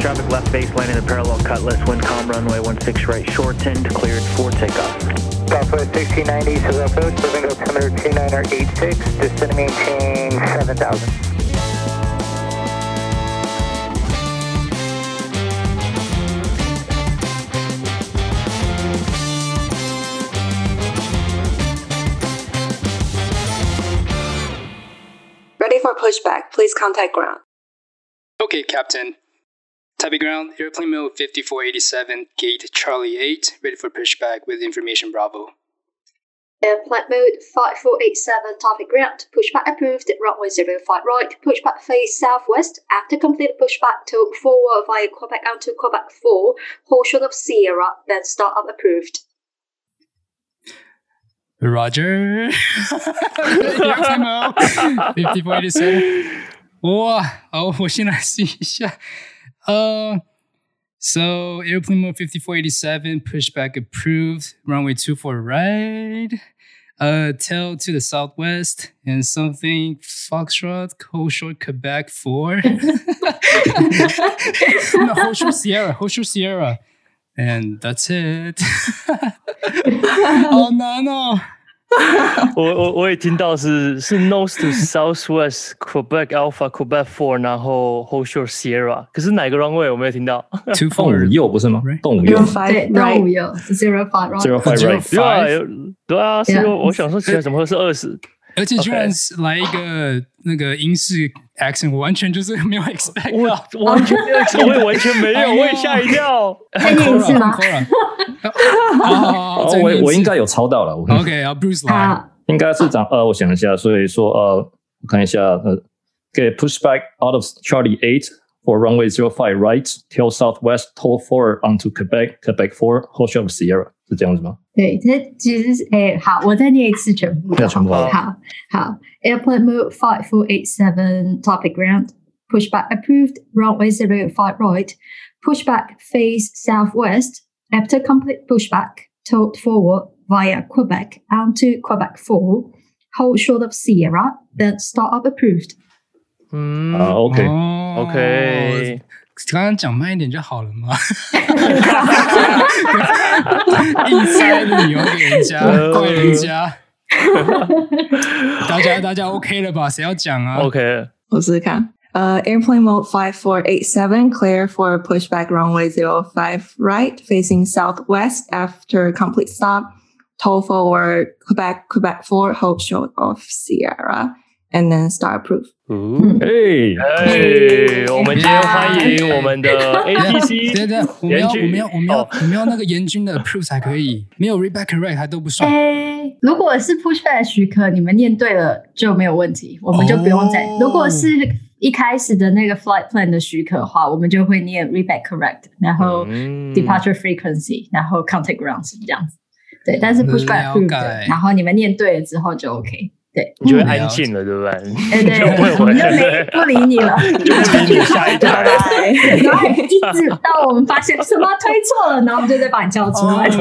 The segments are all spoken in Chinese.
traffic left base landing the parallel cutlass, Windcom runway 16 right shortened, cleared for takeoff. Southwest 1690, so approach, moving altimeter 2986, descending maintain 7000. Ready for pushback. Please contact ground. Okay, Captain. Type ground, airplane mode 5487, gate Charlie 8, ready for pushback with information Bravo. Airplane mode 5487, topic ground. Pushback approved, runway 05 right. Pushback face southwest. After complete pushback, to forward via Quebec onto Quebec 4. Hold short of Sierra, then start up approved. Roger. airplane mode 5487.哇，好，我先来试一下。 Uh, so airplane mode 5487, pushback approved, runway 24 right, uh, tail to the southwest, and something Foxtrot, Hoshore Quebec 4. no, Hoshore Sierra, Hoshore Sierra. And that's it. oh, no, no. 我我我也听到是是 North to southwest Quebec Alpha Quebec Four，然后 hold short Sierra，可是哪个 runway 我没有听到？动五右不是吗？动五右 Zero five 动五右 zero five right。，zero five right。对啊，对啊，是我我想说起来怎么会是二十？而且居然是来一个那个英式 accent，我完全就是没有 expect 到，我完全没有，我也完全没有，我也吓一跳。再念一次吗？哦，我我应该有抄到了。OK，啊，Bruce 来，应该是这样。呃，我想一下，所以说呃，我看一下，呃，get pushback out of Charlie Eight for runway zero five right, tail southwest, tail forward onto Quebec, Quebec Four, hold short of Sierra， 是这样子吗？对，它其实是诶，好，我再念一次全部。全部好好，Airplane mode five four eight seven, topic ground, pushback approved, runway zero five right, pushback face southwest. After complete pushback, tilt forward via Quebec onto Quebec 4, hold short of Sierra, then start up approved. 嗯啊，OK OK， 刚刚讲慢一点就好了嘛，硬塞理由给人家，怪人家。大家大家 OK 了吧？谁要讲啊？OK，我试试看。Uh, airplane mode 5487, clear for pushback runway 05 right, facing southwest after complete stop. Toll forward Quebec, Quebec 4, hold short of Sierra, And then start approve. 嗯，哎哎，我们今天欢迎我们的 ATC，对对，我们要我们要我们要我们要那个严军的 approve 才可以，没有 back correct 还都不算。哎，如果是 pushback 许可，你们念对了就没有问题，我们就不用再。如果是一开始的那个 flight plan 的许可的话，我们就会念 read back correct，然后 departure frequency，然后 contact ground 是这样子。对，但是 pushback approved，然后你们念对了之后就 OK。对，你就会安静了，对不对？对对，我们就没不理你了，就不理你下一台。然后一直到我们发现什么推错了，然后我们就再把你叫出来。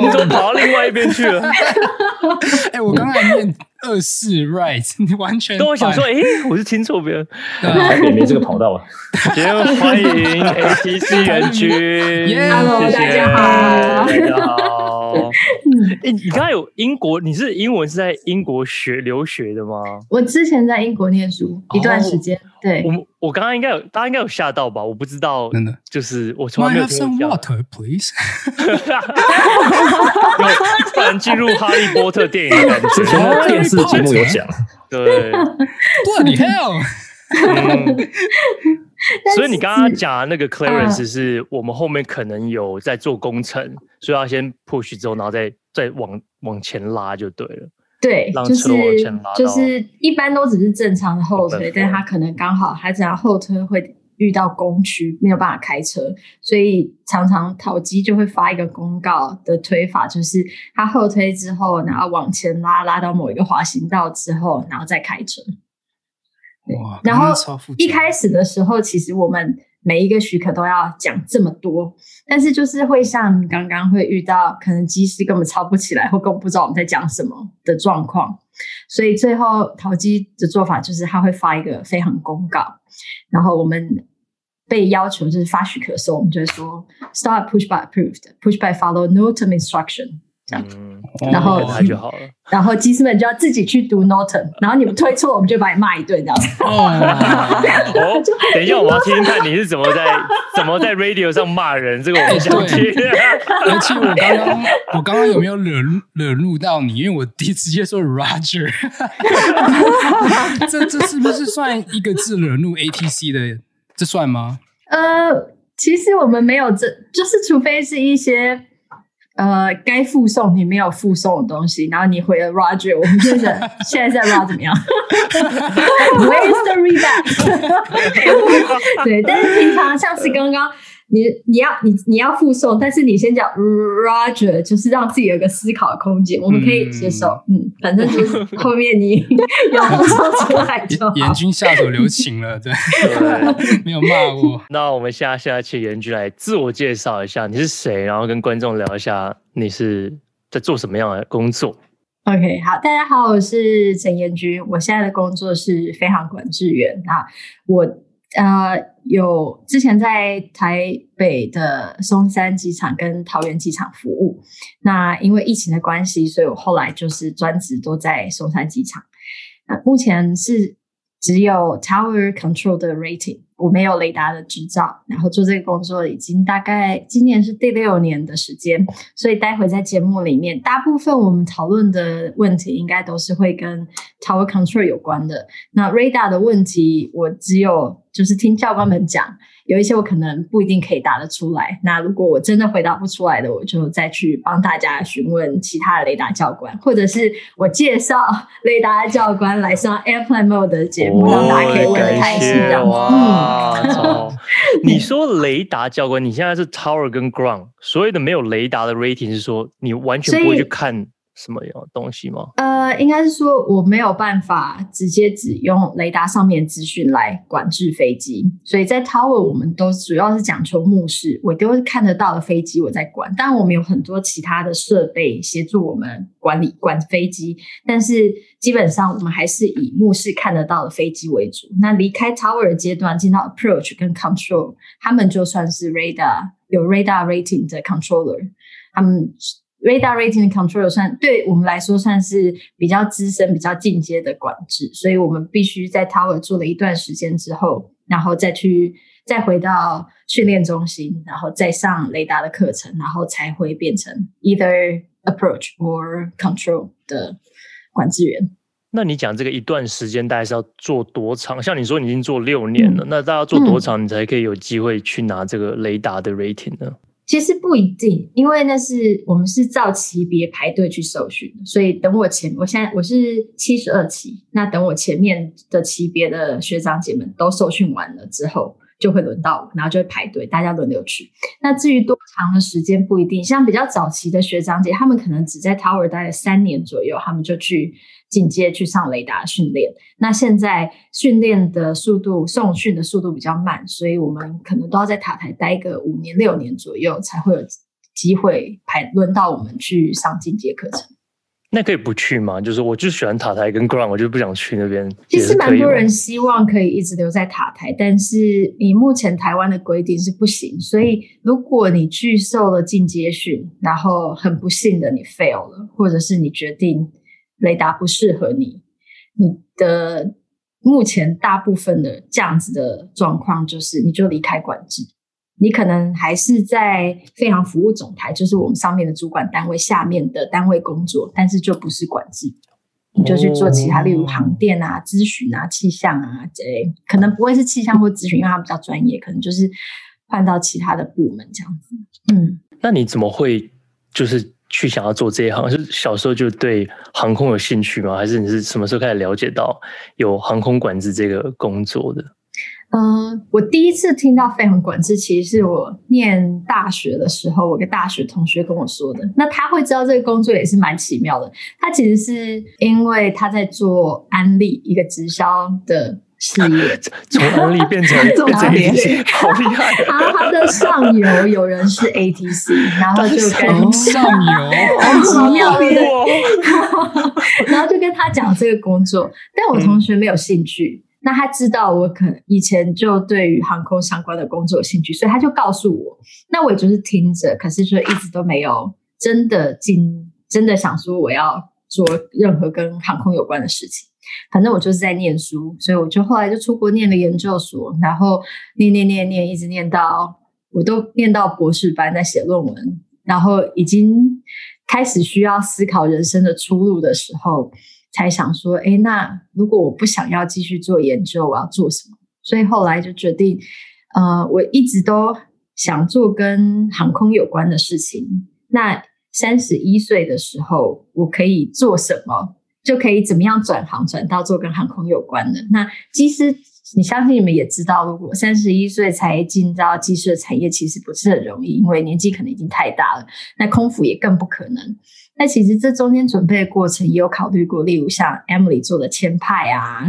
你怎么跑到另外一边去了？哎，我刚才念。二四 right，你完全。跟我想说，哎，我是听错别人，台北没这个跑道啊。今天欢迎 ATC 严军，Hello，大家好，大家好。哎，你刚才有英国，你是英文是在英国学留学的吗？我之前在英国念书一段时间，对。我我刚刚应该有，大家应该有吓到吧？我不知道，真的，就是我从来没有听过。Water, please。突然进入哈利波特电影的感觉。之前电视节目有讲，对。Bloody hell！所以你刚刚讲的那个 clearance 是我们后面可能有在做工程，所以要先 push 之后，然后再再往往前拉就对了。对，就是就是一般都只是正常的后推，但他可能刚好他只要后推会遇到工区，没有办法开车，所以常常淘机就会发一个公告的推法，就是他后推之后，然后往前拉，拉到某一个滑行道之后，然后再开车。对，然后一开始的时候，其实我们。每一个许可都要讲这么多，但是就是会像刚刚会遇到，可能机师根本抄不起来，或根本不知道我们在讲什么的状况，所以最后淘机的做法就是他会发一个飞行公告，然后我们被要求就是发许可的时候，我们就会说 start push by approved，push by follow no term instruction。这样，嗯，然后那就好了。然后机师们就要自己去读 Norton，然后你们推错，我们就把你骂一顿，这样子。哦，等一下，我要听听看你是怎么在怎么在 radio 上骂人，这个我想听。而且我刚刚我刚刚有没有惹惹怒到你？因为我第一直接说 Roger，这这是不是算一个字惹怒 ATC 的？这算吗？呃，其实我们没有这，就是除非是一些。呃，该附送你没有附送的东西，然后你回了 Roger，我们 现在现在在 Roger 怎么样？Where's the rebound？对，但是平常像是刚刚。你你要你你要附送，但是你先讲 Roger，就是让自己有一个思考的空间，我们可以接受。嗯，嗯，反正就是 后面你 要附送出来就好。严军下手留情了，对，对 没有骂我。那我们现在现在请严军来自我介绍一下，你是谁？然后跟观众聊一下你是在做什么样的工作。OK，好，大家好，我是陈严军，我现在的工作是飞航管制员啊，我。呃，有之前在台北的松山机场跟桃园机场服务。那因为疫情的关系，所以我后来就是专职都在松山机场。那目前是只有 Tower Control 的 Rating。我没有雷达的执照，然后做这个工作已经大概今年是第六年的时间，所以待会在节目里面，大部分我们讨论的问题应该都是会跟 Tower Control 有关的。那 Radar 的问题，我只有就是听教官们讲。有一些我可能不一定可以答得出来，那如果我真的回答不出来的，我就再去帮大家询问其他的雷达教官，或者是我介绍 雷达教官来上 Airplane Mode 的节目，让大家可以问得开心这样。嗯、你说雷达教官，你现在是 Tower 跟 Ground，所有的没有雷达的 Rating 是说你完全不会去看。什么样东西吗？呃，应该是说我没有办法直接只用雷达上面资讯来管制飞机，所以在 Tower 我们都主要是讲求目视，我都是看得到的飞机我在管，当然我们有很多其他的设备协助我们管理管飞机，但是基本上我们还是以目视看得到的飞机为主。那离开 Tower 的阶段，进到 Approach 跟 Control，他们就算是 Radar 有 Radar Rating 的 Controller，他们。Radar Rating Control 算对我们来说算是比较资深、比较进阶的管制，所以我们必须在 Tower 做了一段时间之后，然后再去再回到训练中心，然后再上雷达的课程，然后才会变成 either Approach or Control 的管制员。那你讲这个一段时间大概是要做多长？像你说你已经做六年了，嗯、那大概要做多长你才可以有机会去拿这个雷达的 Rating 呢？其实不一定，因为那是我们是照级别排队去受训，所以等我前，我现在我是七十二期，那等我前面的级别的学长姐们都受训完了之后，就会轮到我，然后就会排队，大家轮流去。那至于多长的时间不一定，像比较早期的学长姐，他们可能只在 Tower 待了三年左右，他们就去。进阶去上雷达训练，那现在训练的速度、送训的速度比较慢，所以我们可能都要在塔台待个五年、六年左右，才会有机会排轮到我们去上进阶课程。那可以不去吗？就是我就喜欢塔台跟 ground，我就不想去那边。其实蛮多人希望可以一直留在塔台，但是以目前台湾的规定是不行。所以如果你去受了进阶训，然后很不幸的你 fail 了，或者是你决定。雷达不适合你，你的目前大部分的这样子的状况就是，你就离开管制，你可能还是在飞航服务总台，就是我们上面的主管单位下面的单位工作，但是就不是管制，你就去做其他，例如航电啊、咨询啊、气象啊这类，可能不会是气象或咨询，因为它比较专业，可能就是换到其他的部门这样子。嗯，那你怎么会就是？去想要做这一行，是小时候就对航空有兴趣吗？还是你是什么时候开始了解到有航空管制这个工作的？嗯、我第一次听到飞航管制，其实是我念大学的时候，我一个大学同学跟我说的。那他会知道这个工作也是蛮奇妙的。他其实是因为他在做安利一个直销的。事业 从安利变成做 这些，好厉害！他他的上游有人是 ATC，然后就跟上游？好奇妙的，然后就跟他讲这个工作，但我同学没有兴趣，那他知道我可能以前就对于航空相关的工作有兴趣，所以他就告诉我。那我也就是听着，可是就一直都没有真的进，真的想说我要做任何跟航空有关的事情。反正我就是在念书，所以我就后来就出国念了研究所，然后念念念念，一直念到我都念到博士班，在写论文，然后已经开始需要思考人生的出路的时候，才想说，诶，那如果我不想要继续做研究，我要做什么？所以后来就决定，呃，我一直都想做跟航空有关的事情。那三十一岁的时候，我可以做什么？就可以怎么样转行转到做跟航空有关的。那机师，你相信你们也知道，如果三十一岁才进到机师的产业，其实不是很容易，因为年纪可能已经太大了。那空服也更不可能。那其实这中间准备的过程也有考虑过，例如像 Emily 做的签派啊，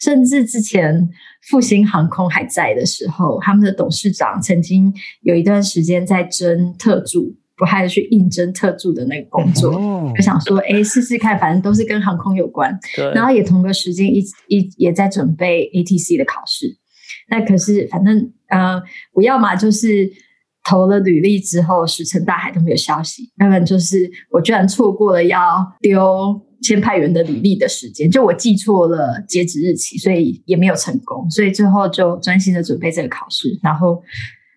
甚至之前复兴航空还在的时候，他们的董事长曾经有一段时间在争特助。我还是去应征特助的那个工作，哦、就想说，哎，试试看，反正都是跟航空有关。然后也同个时间一一也在准备 ATC 的考试。那可是反正呃，我要么就是投了履历之后石沉大海都没有消息，要不然就是我居然错过了要丢签派员的履历的时间，就我记错了截止日期，所以也没有成功。所以最后就专心的准备这个考试。然后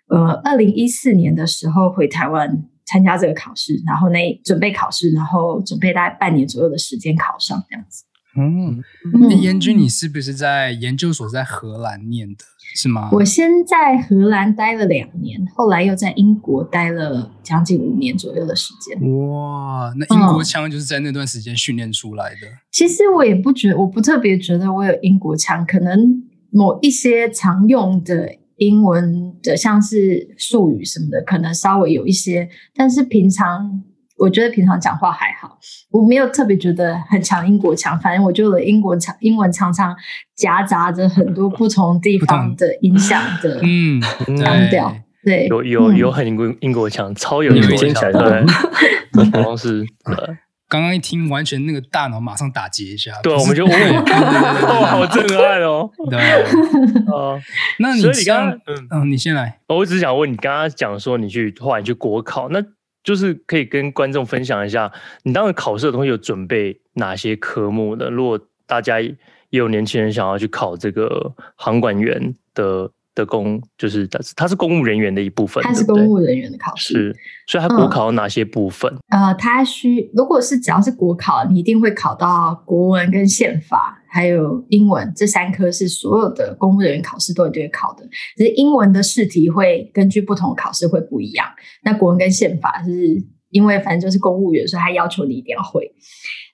呃，二零一四年的时候回台湾。参加这个考试，然后那准备考试，然后准备大概半年左右的时间考上这样子。嗯，那彦君，你是不是在研究所在荷兰念的，是吗？我先在荷兰待了两年，后来又在英国待了将近五年左右的时间。哇，那英国腔就是在那段时间训练出来的。嗯，其实我也不觉得，我不特别觉得我有英国腔，可能某一些常用的。英文的像是术语什么的，可能稍微有一些，但是平常我觉得平常讲话还好，我没有特别觉得很强英国腔。反正我觉得英国常英文常常夹杂着很多不同地方的影响的，嗯，腔调，对，有有有很英国英国腔，超有英国腔，对，光是 对。刚刚一听，完全那个大脑马上打结一下。对，我们就 哦，好震撼哦。对，哦，那你所以你刚刚，嗯，你先来。我只是想问你，刚刚讲说你去后来你去国考，那就是可以跟观众分享一下，你当时考试的东西有准备哪些科目的？如果大家也有年轻人想要去考这个航管员的。的公就是他是他是公务人员的一部分，他是公务人员的考试，是，所以他国考哪些部分？嗯、呃，他需如果是只要是国考，你一定会考到国文跟宪法，还有英文这三科是所有的公务人员考试都一定会考的。只是英文的试题会根据不同的考试会不一样。那国文跟宪法是因为反正就是公务员，所以他要求你一定要会。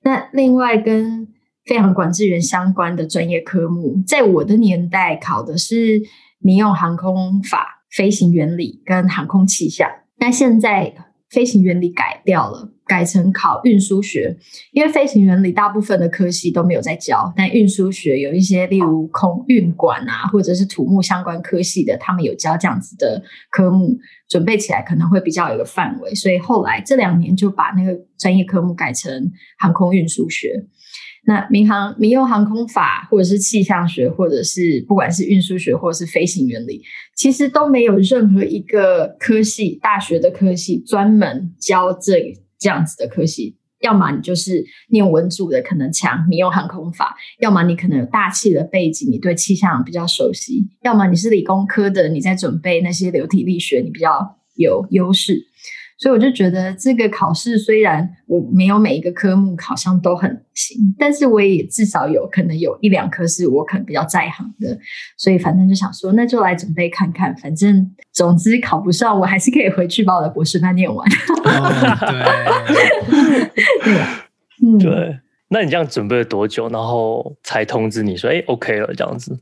那另外跟非常管制员相关的专业科目，在我的年代考的是。民用航空法、飞行原理跟航空气象，那现在飞行原理改掉了，改成考运输学。因为飞行原理大部分的科系都没有在教，但运输学有一些，例如空运管啊，或者是土木相关科系的，他们有教这样子的科目，准备起来可能会比较有一个范围。所以后来这两年就把那个专业科目改成航空运输学。那民航民用航空法，或者是气象学，或者是不管是运输学，或者是飞行原理，其实都没有任何一个科系，大学的科系专门教这这样子的科系。要么你就是念文组的，可能强民用航空法；要么你可能有大气的背景，你对气象比较熟悉；要么你是理工科的，你在准备那些流体力学，你比较有优势。所以我就觉得这个考试虽然我没有每一个科目考上都很行，但是我也至少有可能有一两科是我可能比较在行的，所以反正就想说那就来准备看看，反正总之考不上我还是可以回去把我的博士班念完。哦、对，对，嗯，对。那你这样准备了多久，然后才通知你说哎 OK 了这样子？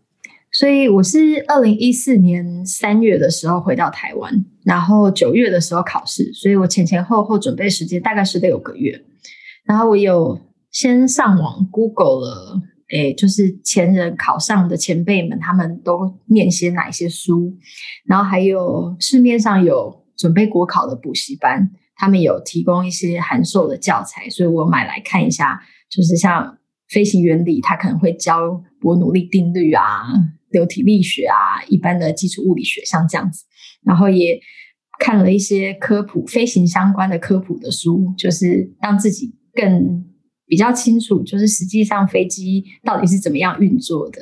所以我是二零一四年三月的时候回到台湾，然后九月的时候考试，所以我前前后后准备时间大概是六个月。然后我有先上网 Google 了，诶，就是前人考上的前辈们，他们都念些哪一些书，然后还有市面上有准备国考的补习班，他们有提供一些函授的教材，所以我买来看一下，就是像。飞行原理，他可能会教伯努利定律啊、流体力学啊、一般的基础物理学，像这样子。然后也看了一些科普飞行相关的科普的书，就是让自己更比较清楚，就是实际上飞机到底是怎么样运作的，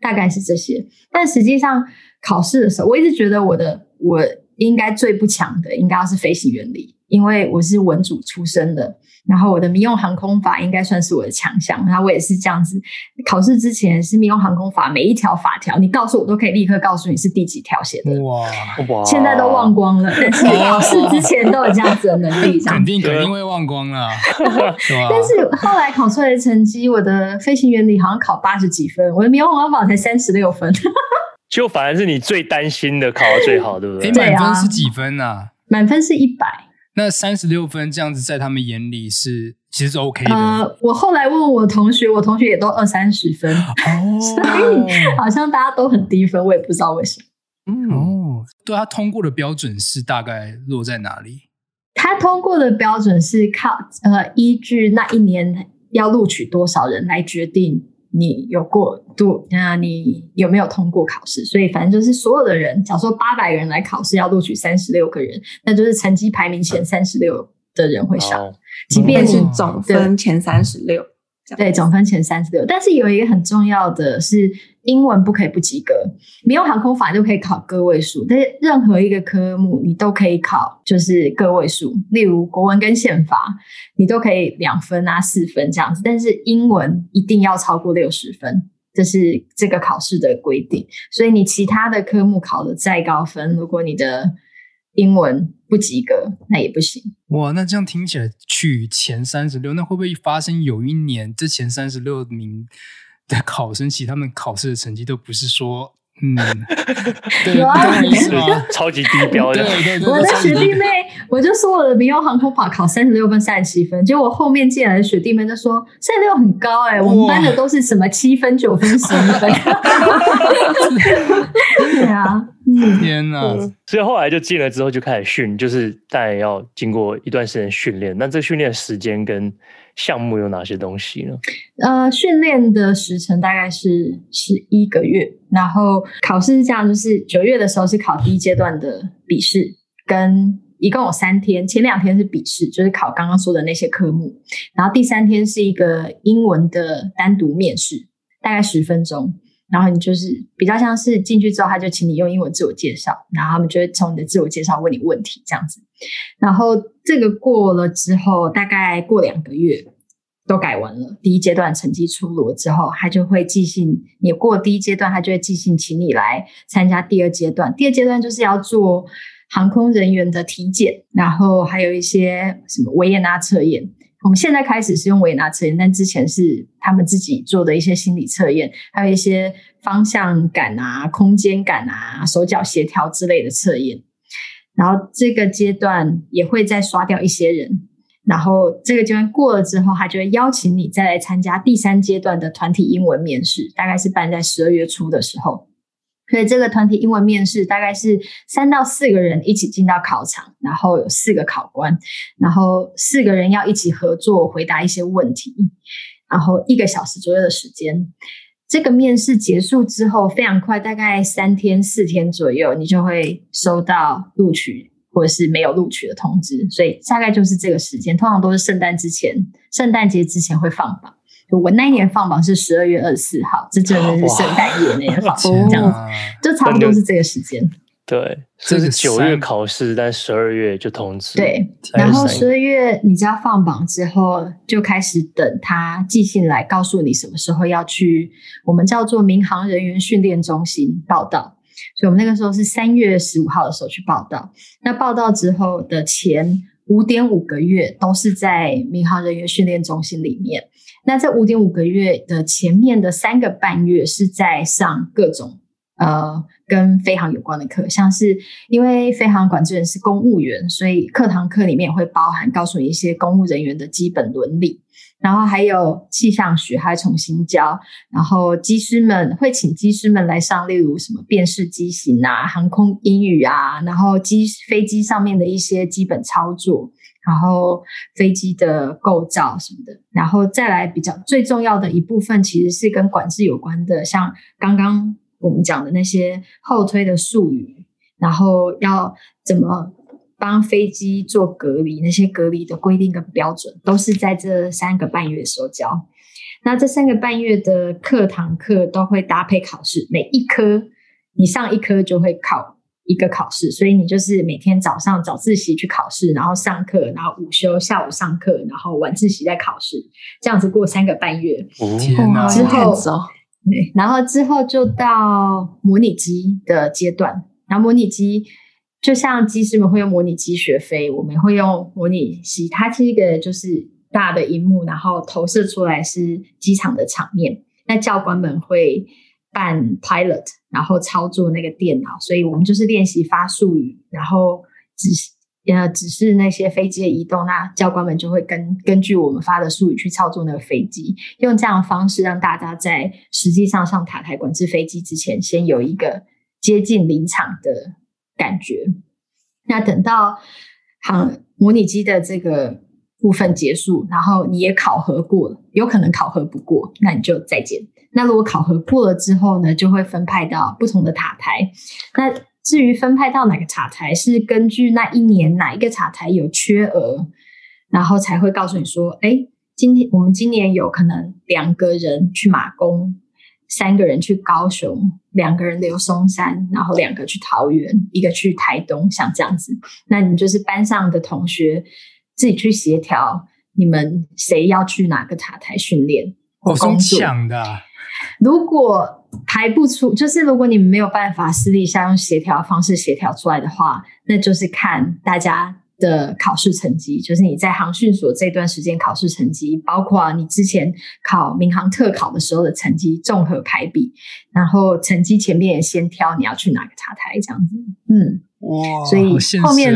大概是这些。但实际上考试的时候，我一直觉得我的我应该最不强的，应该要是飞行原理。因为我是文组出身的，然后我的民用航空法应该算是我的强项，然后我也是这样子。考试之前是民用航空法每一条法条，你告诉我都可以立刻告诉你是第几条写的。哇哇！现在都忘光了，但是考试之前都有这样子的能力。肯定肯定会忘光了。但是后来考出来的成绩，我的飞行原理好像考八十几分，我的民用航空法才三十六分。就反而是你最担心的考到最好，对不对？满分是几分呢？啊？满分是一百。那三十六分这样子，在他们眼里是其实是 OK 的。呃，我后来问我同学，我同学也都二三十分，哦，所以好像大家都很低分，我也不知道为什么。嗯哦，对，他通过的标准是大概落在哪里？他通过的标准是靠呃依据那一年要录取多少人来决定。你有过度，那你有没有通过考试？所以反正就是所有的人，假如说八百个人来考试，要录取三十六个人，那就是成绩排名前三十六的人会上，哦、即便是总分前三十六。对，总分前三十六，但是有一个很重要的是，英文不可以不及格。没有航空法就可以考个位数，但是任何一个科目你都可以考，就是个位数。例如国文跟宪法，你都可以两分啊、四分这样子，但是英文一定要超过六十分，这是这个考试的规定。所以你其他的科目考得再高分，如果你的英文不及格，那也不行。哇，那这样听起来去前三十六，那会不会发生有一年这前三十六名的考生，其实他们考试的成绩都不是说，嗯，对，啊？超级低标的。对对对，我的学弟妹，我就说我的民用航空法考三十六分、三十七分，结果我后面进来的学弟妹就说三十六很高哎、欸，我们班的都是什么七分、九分、十一分。对啊。天呐、嗯！所以后来就进了之后就开始训，就是当然要经过一段时间训练。那这训练时间跟项目有哪些东西呢？呃，训练的时程大概是十一个月，然后考试是这样，就是九月的时候是考第一阶段的笔试，跟一共有三天，前两天是笔试，就是考刚刚说的那些科目，然后第三天是一个英文的单独面试，大概十分钟。然后你就是比较像是进去之后，他就请你用英文自我介绍，然后他们就会从你的自我介绍问你问题这样子。然后这个过了之后，大概过两个月都改完了，第一阶段成绩出炉之后，他就会寄信。你过第一阶段，他就会寄信请你来参加第二阶段。第二阶段就是要做航空人员的体检，然后还有一些什么维也纳测验。我们现在开始是用维也纳测验，但之前是他们自己做的一些心理测验，还有一些方向感啊、空间感啊、手脚协调之类的测验。然后这个阶段也会再刷掉一些人，然后这个阶段过了之后，他就会邀请你再来参加第三阶段的团体英文面试，大概是办在十二月初的时候。所以这个团体英文面试大概是三到四个人一起进到考场，然后有四个考官，然后四个人要一起合作回答一些问题，然后一个小时左右的时间。这个面试结束之后非常快，大概三天四天左右，你就会收到录取或者是没有录取的通知。所以大概就是这个时间，通常都是圣诞之前，圣诞节之前会放榜。我那一年放榜是十二月二十四号，这真的是圣诞夜那天放榜，这样子，就差不多是这个时间。对，这是九月考试，但十二月就通知。对，然后十二月你知道放榜之后，就开始等他寄信来告诉你什么时候要去，我们叫做民航人员训练中心报道。所以我们那个时候是三月十五号的时候去报道。那报道之后的前五点五个月都是在民航人员训练中心里面。那这五点五个月的前面的三个半月是在上各种呃跟飞航有关的课，像是因为飞航管制员是公务员，所以课堂课里面会包含告诉你一些公务人员的基本伦理，然后还有气象学还重新教，然后机师们会请机师们来上，例如什么辨识机型啊、航空英语啊，然后机飞机上面的一些基本操作。然后飞机的构造什么的，然后再来比较最重要的一部分，其实是跟管制有关的，像刚刚我们讲的那些后推的术语，然后要怎么帮飞机做隔离，那些隔离的规定跟标准，都是在这三个半月的时候教。那这三个半月的课堂课都会搭配考试，每一科你上一科就会考一个考试，所以你就是每天早上早自习去考试，然后上课，然后午休下午上课，然后晚自习再考试，这样子过三个半月。天哪！之后，对，然后之后就到模拟机的阶段，然后模拟机就像机师们会用模拟机学飞，我们会用模拟机，它是一个就是。大的荧幕，然后投射出来是机场的场面。那教官们会扮 pilot，然后操作那个电脑，所以我们就是练习发术语，然后指呃指示那些飞机的移动。那教官们就会根根据我们发的术语去操作那个飞机，用这样的方式让大家在实际上上塔台管制飞机之前，先有一个接近临场的感觉。那等到航模拟机的这个。部分结束，然后你也考核过了，有可能考核不过，那你就再见。那如果考核过了之后呢，就会分派到不同的塔台。那至于分派到哪个塔台，是根据那一年哪一个塔台有缺额，然后才会告诉你说，哎，今天我们今年有可能两个人去马公，三个人去高雄，两个人留松山，然后两个去桃园，一个去台东，像这样子。那你就是班上的同学。自己去协调，你们谁要去哪个塔台训练或工作？我想的。如果排不出，就是如果你们没有办法私底下用协调方式协调出来的话，那就是看大家的考试成绩，就是你在航训所这段时间考试成绩，包括你之前考民航特考的时候的成绩，综合排比，然后成绩前面也先挑你要去哪个塔台，这样子。嗯，哇，所以后面。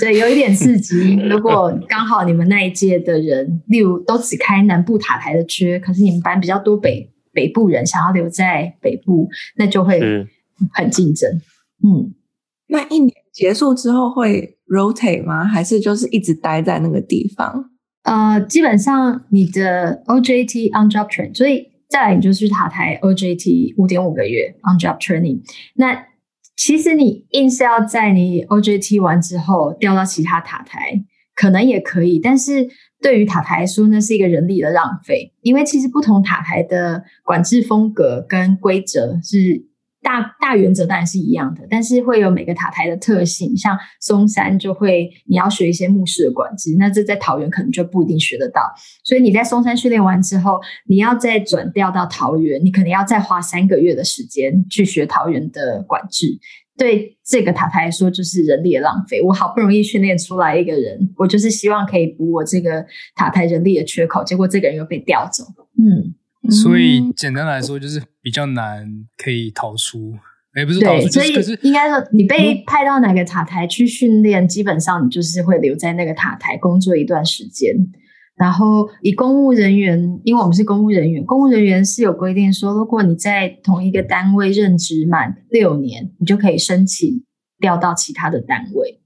对，有一点刺激。如果刚好你们那一届的人，例如都只开南部塔台的缺，可是你们班比较多北北部人想要留在北部，那就会很竞争。嗯，那一年结束之后会 rotate 吗？还是就是一直待在那个地方？呃，基本上你的 OJT on job training，所以再来你就去塔台 OJT 五点五个月 on job training。那其实你硬是要在你 OJT 完之后调到其他塔台，可能也可以，但是对于塔台来说，那是一个人力的浪费，因为其实不同塔台的管制风格跟规则是。大大原则当然是一样的，但是会有每个塔台的特性。像松山就会你要学一些目视的管制，那这在桃园可能就不一定学得到。所以你在松山训练完之后，你要再转调到桃园，你可能要再花三个月的时间去学桃园的管制。对这个塔台来说，就是人力的浪费。我好不容易训练出来一个人，我就是希望可以补我这个塔台人力的缺口，结果这个人又被调走。嗯。所以简单来说，就是比较难可以逃出，也不是逃出，对，所以应该说，你被派到哪个塔台去训练，基本上你就是会留在那个塔台工作一段时间。然后以公务人员，因为我们是公务人员，公务人员是有规定说，如果你在同一个单位任职满六年，你就可以申请调到其他的单位。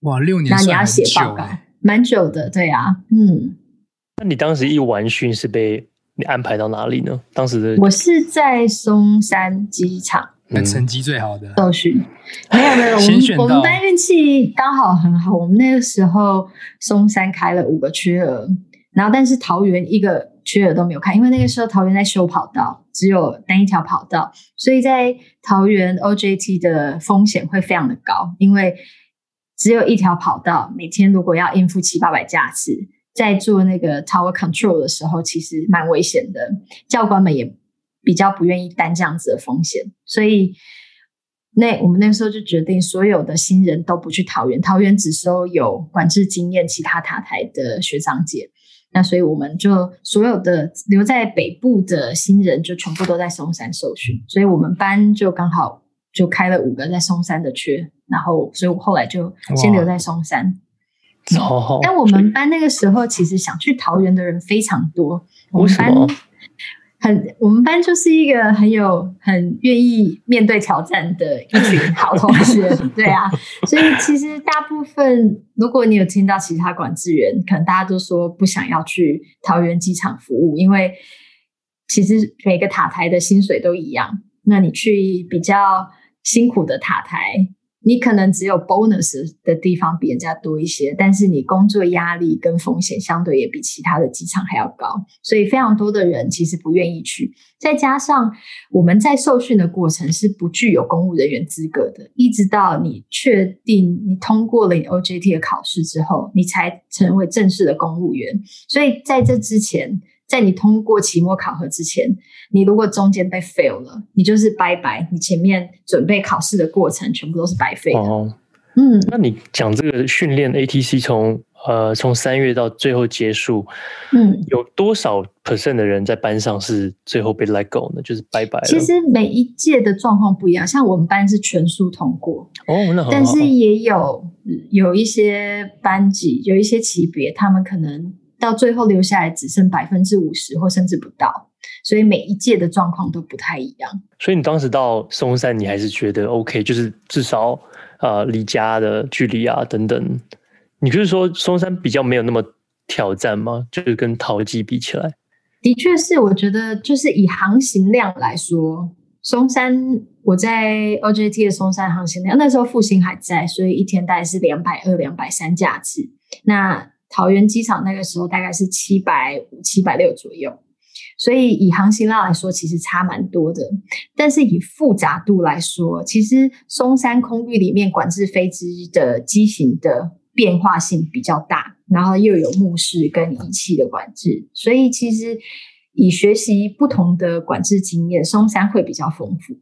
哇，六年，那你要写报告，蛮久的，对啊，嗯。那你当时一完训是被？你安排到哪里呢？当时的我是在松山机场，那成绩最好的受训，没有没有，我们我们班运气刚好很好。我们那个时候松山开了五个缺额，然后但是桃园一个缺额都没有开，因为那个时候桃园在修跑道，只有单一条跑道，所以在桃园 OJT 的风险会非常的高，因为只有一条跑道，每天如果要应付七八百架次。在做那个 tower control 的时候，其实蛮危险的。教官们也比较不愿意担这样子的风险，所以那我们那时候就决定，所有的新人都不去桃园，桃园只收有管制经验、其他塔台的学长姐。那所以我们就所有的留在北部的新人，就全部都在松山受训。所以我们班就刚好就开了五个在松山的缺，然后所以我后来就先留在松山。哦，但我们班那个时候其实想去桃园的人非常多。我们班很，我们班就是一个很有、很愿意面对挑战的一群 好同学，对啊。所以其实大部分，如果你有听到其他管制员，可能大家都说不想要去桃园机场服务，因为其实每个塔台的薪水都一样。那你去比较辛苦的塔台。你可能只有 bonus 的地方比人家多一些，但是你工作压力跟风险相对也比其他的机场还要高，所以非常多的人其实不愿意去。再加上我们在受训的过程是不具有公务人员资格的，一直到你确定你通过了你 OJT 的考试之后，你才成为正式的公务员。所以在这之前。在你通过期末考核之前，你如果中间被 fail 了，你就是拜拜，你前面准备考试的过程全部都是白费的。哦，嗯，那你讲这个训练 ATC 从呃从三月到最后结束，嗯，有多少 percent 的人在班上是最后被 let go 呢？就是拜拜。其实每一届的状况不一样，像我们班是全数通过哦，那很好。但是也有有一些班级有一些级别，他们可能。到最后留下来只剩百分之五十或甚至不到，所以每一届的状况都不太一样。所以你当时到松山，你还是觉得 OK，就是至少呃离家的距离啊等等。你就是说松山比较没有那么挑战吗？就是跟桃机比起来，的确是。我觉得就是以航行量来说，松山我在 OJT 的松山航行量那时候复兴还在，所以一天大概是两百二、两百三架次。那桃园机场那个时候大概是七百五、七百六左右，所以以航行量来说，其实差蛮多的。但是以复杂度来说，其实松山空域里面管制飞机的机型的变化性比较大，然后又有目视跟仪器的管制，所以其实以学习不同的管制经验，松山会比较丰富。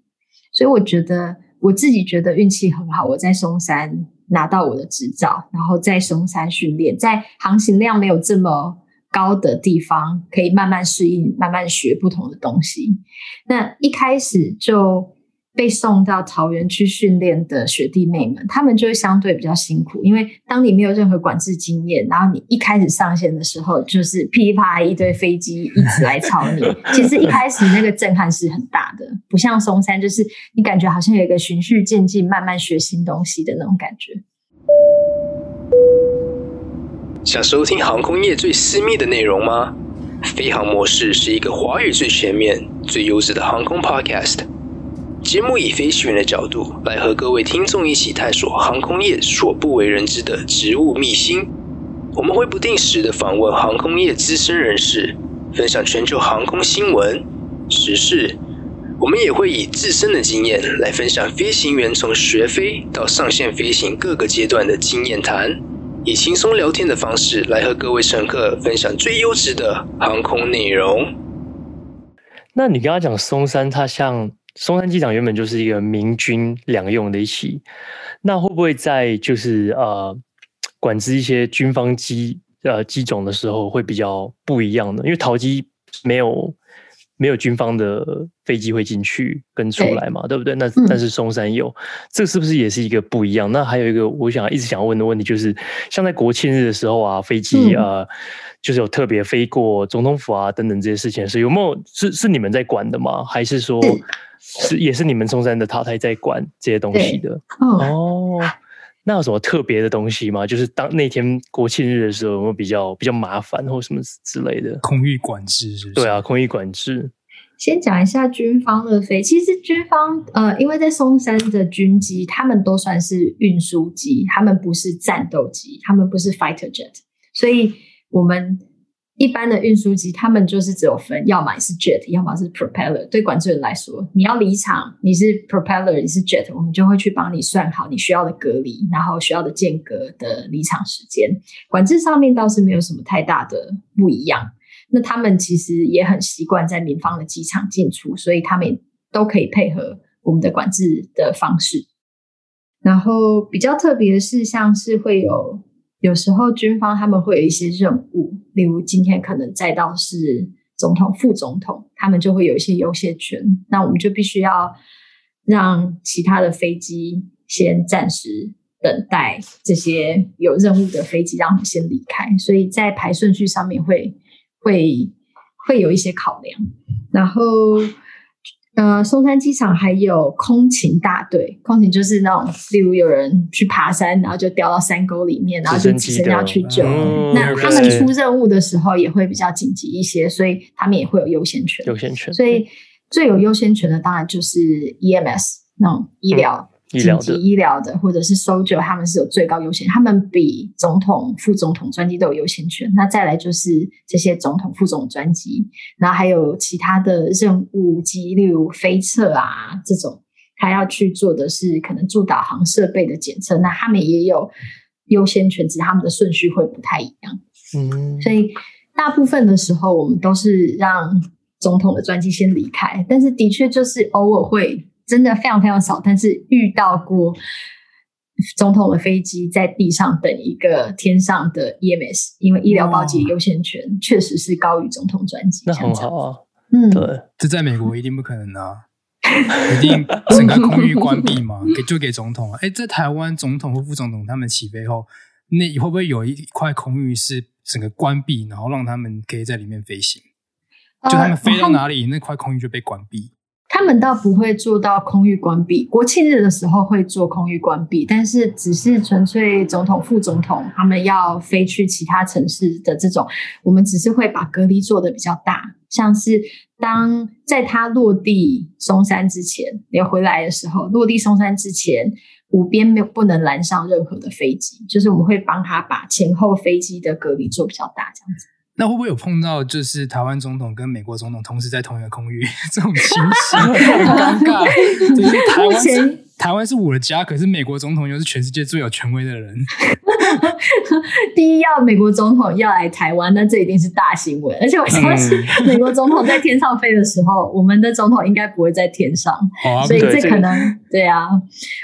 所以我觉得我自己觉得运气很好，我在松山。拿到我的执照，然后在松山训练，在航行量没有这么高的地方，可以慢慢适应，慢慢学不同的东西。那一开始就被送到桃园去训练的学弟妹们，他们就会相对比较辛苦，因为当你没有任何管制经验，然后你一开始上线的时候，就是噼里啪啦一堆飞机一直来吵你。其实一开始那个震撼是很大的，不像松山，就是你感觉好像有一个循序渐进、慢慢学新东西的那种感觉。想收听航空业最私密的内容吗？飞航模式是一个华语最全面、最优质的航空 podcast。节目以飞行员的角度来和各位听众一起探索航空业所不为人知的职务秘辛。我们会不定时的访问航空业资深人士，分享全球航空新闻、时事。我们也会以自身的经验来分享飞行员从学飞到上线飞行各个阶段的经验谈，以轻松聊天的方式来和各位乘客分享最优质的航空内容。那你刚刚讲松山，它像。松山机场原本就是一个民军两用的一起，那会不会在就是呃管制一些军方机呃机种的时候会比较不一样呢？因为桃机没有没有军方的飞机会进去跟出来嘛，对，对不对？那但是松山有，嗯，这是不是也是一个不一样？那还有一个我想一直想要问的问题就是，像在国庆日的时候啊，飞机啊。呃就是有特别飞过总统府啊等等这些事情，是有没有是是你们在管的吗？还是说是也是你们松山的塔台在管这些东西的？哦，那有什么特别的东西吗？就是当那天国庆日的时候，有没有比较比较麻烦或什么之类的？空域管制是不是？对啊，空域管制。先讲一下军方的飞，其实军方呃，因为在松山的军机，他们都算是运输机，他们不是战斗机，他们不是 fighter jet，所以。我们一般的运输机，他们就是只有分，要么是 jet，要么是 propeller。对管制员来说，你要离场，你是 propeller，你是 jet，我们就会去帮你算好你需要的隔离，然后需要的间隔的离场时间。管制上面倒是没有什么太大的不一样。那他们其实也很习惯在民方的机场进出，所以他们都可以配合我们的管制的方式。然后比较特别的是，像是会有。有时候军方他们会有一些任务，例如今天可能载到是总统、副总统，他们就会有一些优先权，那我们就必须要让其他的飞机先暂时等待这些有任务的飞机，让他们先离开。所以在排顺序上面会会会有一些考量。然后。呃，松山机场还有空勤大队，空勤就是那种，例如有人去爬山，然后就掉到山沟里面，然后就直升要去救。嗯、那他们出任务的时候也会比较紧急一些，所以他们也会有优先权。优先权。所以最有优先权的当然就是 EMS 那种医疗。嗯紧急医疗的，或者是搜救，他们是有最高优先，他们比总统、副总统专机都有优先权。那再来就是这些总统、副总统专机，然后还有其他的任务机，例如飞测啊这种，他要去做的是可能助导航设备的检测，那他们也有优先权，只是他们的顺序会不太一样。嗯，所以大部分的时候，我们都是让总统的专机先离开，但是的确就是偶尔会。真的非常非常少，但是遇到过总统的飞机在地上等一个天上的 EMS，因为医疗包机优先权确实是高于总统专机。那很好啊，嗯，对，这在美国一定不可能啊，一定整个空域关闭嘛，给就给总统啊。哎，在台湾总统或副总统他们起飞后，那会不会有一块空域是整个关闭，然后让他们可以在里面飞行？就他们飞到哪里，呃、那块空域就被关闭。他们倒不会做到空域关闭，国庆日的时候会做空域关闭，但是只是纯粹总统、副总统他们要飞去其他城市的这种，我们只是会把隔离做得比较大，像是当在他落地松山之前，要回来的时候，落地松山之前，五边没有不能拦上任何的飞机，就是我们会帮他把前后飞机的隔离做比较大，这样子。那会不会有碰到就是台湾总统跟美国总统同时在同一个空域 这种情形？很尴尬。就是台湾是台湾是我的家，可是美国总统又是全世界最有权威的人。第一要美国总统要来台湾，那这一定是大新闻。而且我相信美国总统在天上飞的时候，嗯、我们的总统应该不会在天上，啊、所以这可能对，对啊。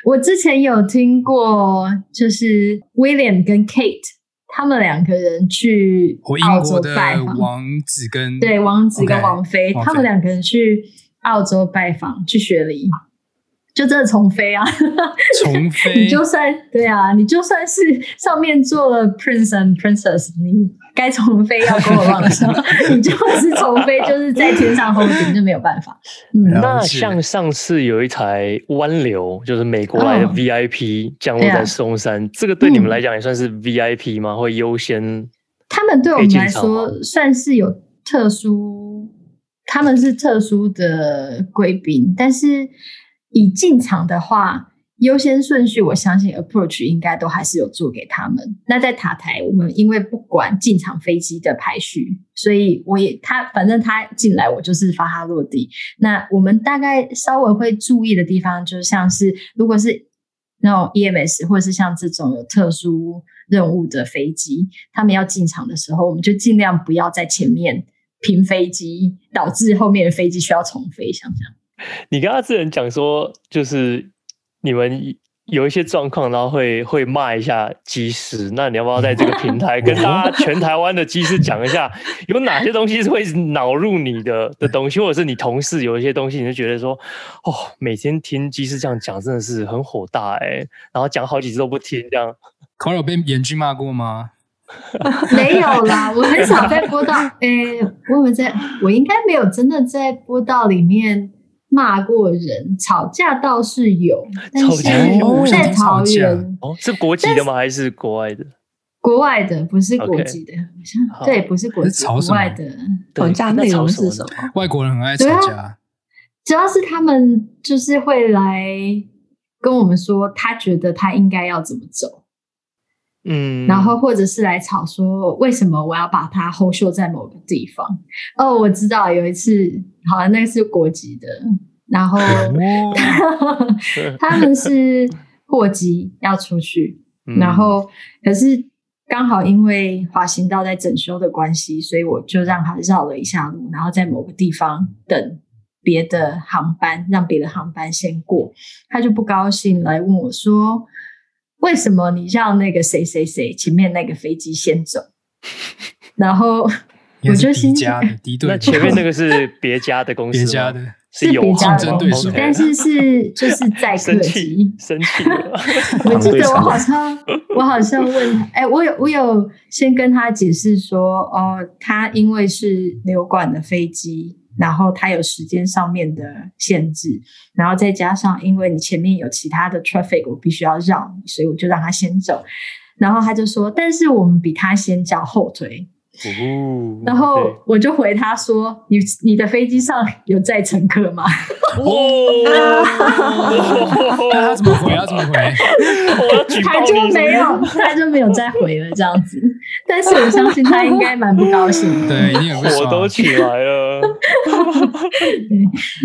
我之前有听过，就是 William 跟 Kate。他们两个人去澳洲拜访。王子跟对王子跟王妃，okay, 他们两个人去澳洲拜访，去雪梨，就真的重飞啊！重飞，你就算对啊，你就算是上面做了 Prince and Princess，你该重飞要跟我忘上，你就是重飞，就是在天上 holding 就没有办法。嗯，那像上次有一台湾流，就是美国来的 VIP 降落在松山，哦、这个对你们来讲也算是 VIP 吗？会优先？他们对我们来说算是有特殊，他们是特殊的贵宾，但是。以进场的话，优先顺序，我相信 approach 应该都还是有做给他们。那在塔台，我们因为不管进场飞机的排序，所以我也他反正他进来，我就是发他落地。那我们大概稍微会注意的地方，就像是如果是那种 EMS 或者是像这种有特殊任务的飞机，他们要进场的时候，我们就尽量不要在前面平飞机，导致后面的飞机需要重飞，像这样。你跟阿志人讲说，就是你们有一些状况，然后会会骂一下机师。那你要不要在这个平台跟大家 全台湾的机师讲一下，有哪些东西是会恼入你的的东西，或者是你同事有一些东西，你就觉得说，哦，每天听机师这样讲，真的是很火大哎、欸。然后讲好几次都不听，这样。可有被严峻骂过吗？没有啦，我很少在播道。诶、欸，我们在，我应该没有真的在播到里面。骂过人，吵架倒是有，但是在桃园哦，是国籍的吗？还是国外的？国外的，不是国籍的.对，不是国籍，国外的。吵架内容是什么？外国人很爱吵架，主要是他们就是会来跟我们说，他觉得他应该要怎么走。嗯，然后或者是来吵说，为什么我要把它 hold 秀在某个地方？哦，我知道有一次，好像那个是国籍的，然后 他们是货机要出去，然后可是刚好因为滑行道在整修的关系，所以我就让他绕了一下路，然后在某个地方等别的航班，让别的航班先过，他就不高兴来问我说。为什么你让那个谁谁谁前面那个飞机先走？然后我就心想，那前面那个是别家的公司，别家的是有竞争对手，但是是就是在客气，生气了。我 记得我好像我好像问，哎，我有我有先跟他解释说，哦，他因为是流管的飞机。然后他有时间上面的限制，然后再加上因为你前面有其他的 traffic，我必须要绕你，所以我就让他先走。然后他就说，但是我们比他先叫后推。哦，然后我就回他说：“你你的飞机上有载乘客吗？”哦，他怎么回？他怎么回？他就没有，他就没有再回了这样子。但是我相信他应该蛮不高兴的，对，一定有火都起来了。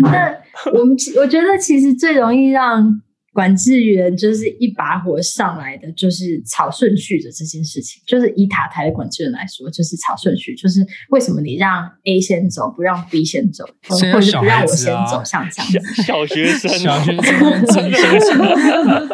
那我们我觉得其实最容易让。管制员就是一把火上来的，就是吵顺序的这件事情。就是以塔台的管制员来说，就是吵顺序，就是为什么你让 A 先走，不让 B 先走，或者是不让我先走，像这样子。小学生，小学生，真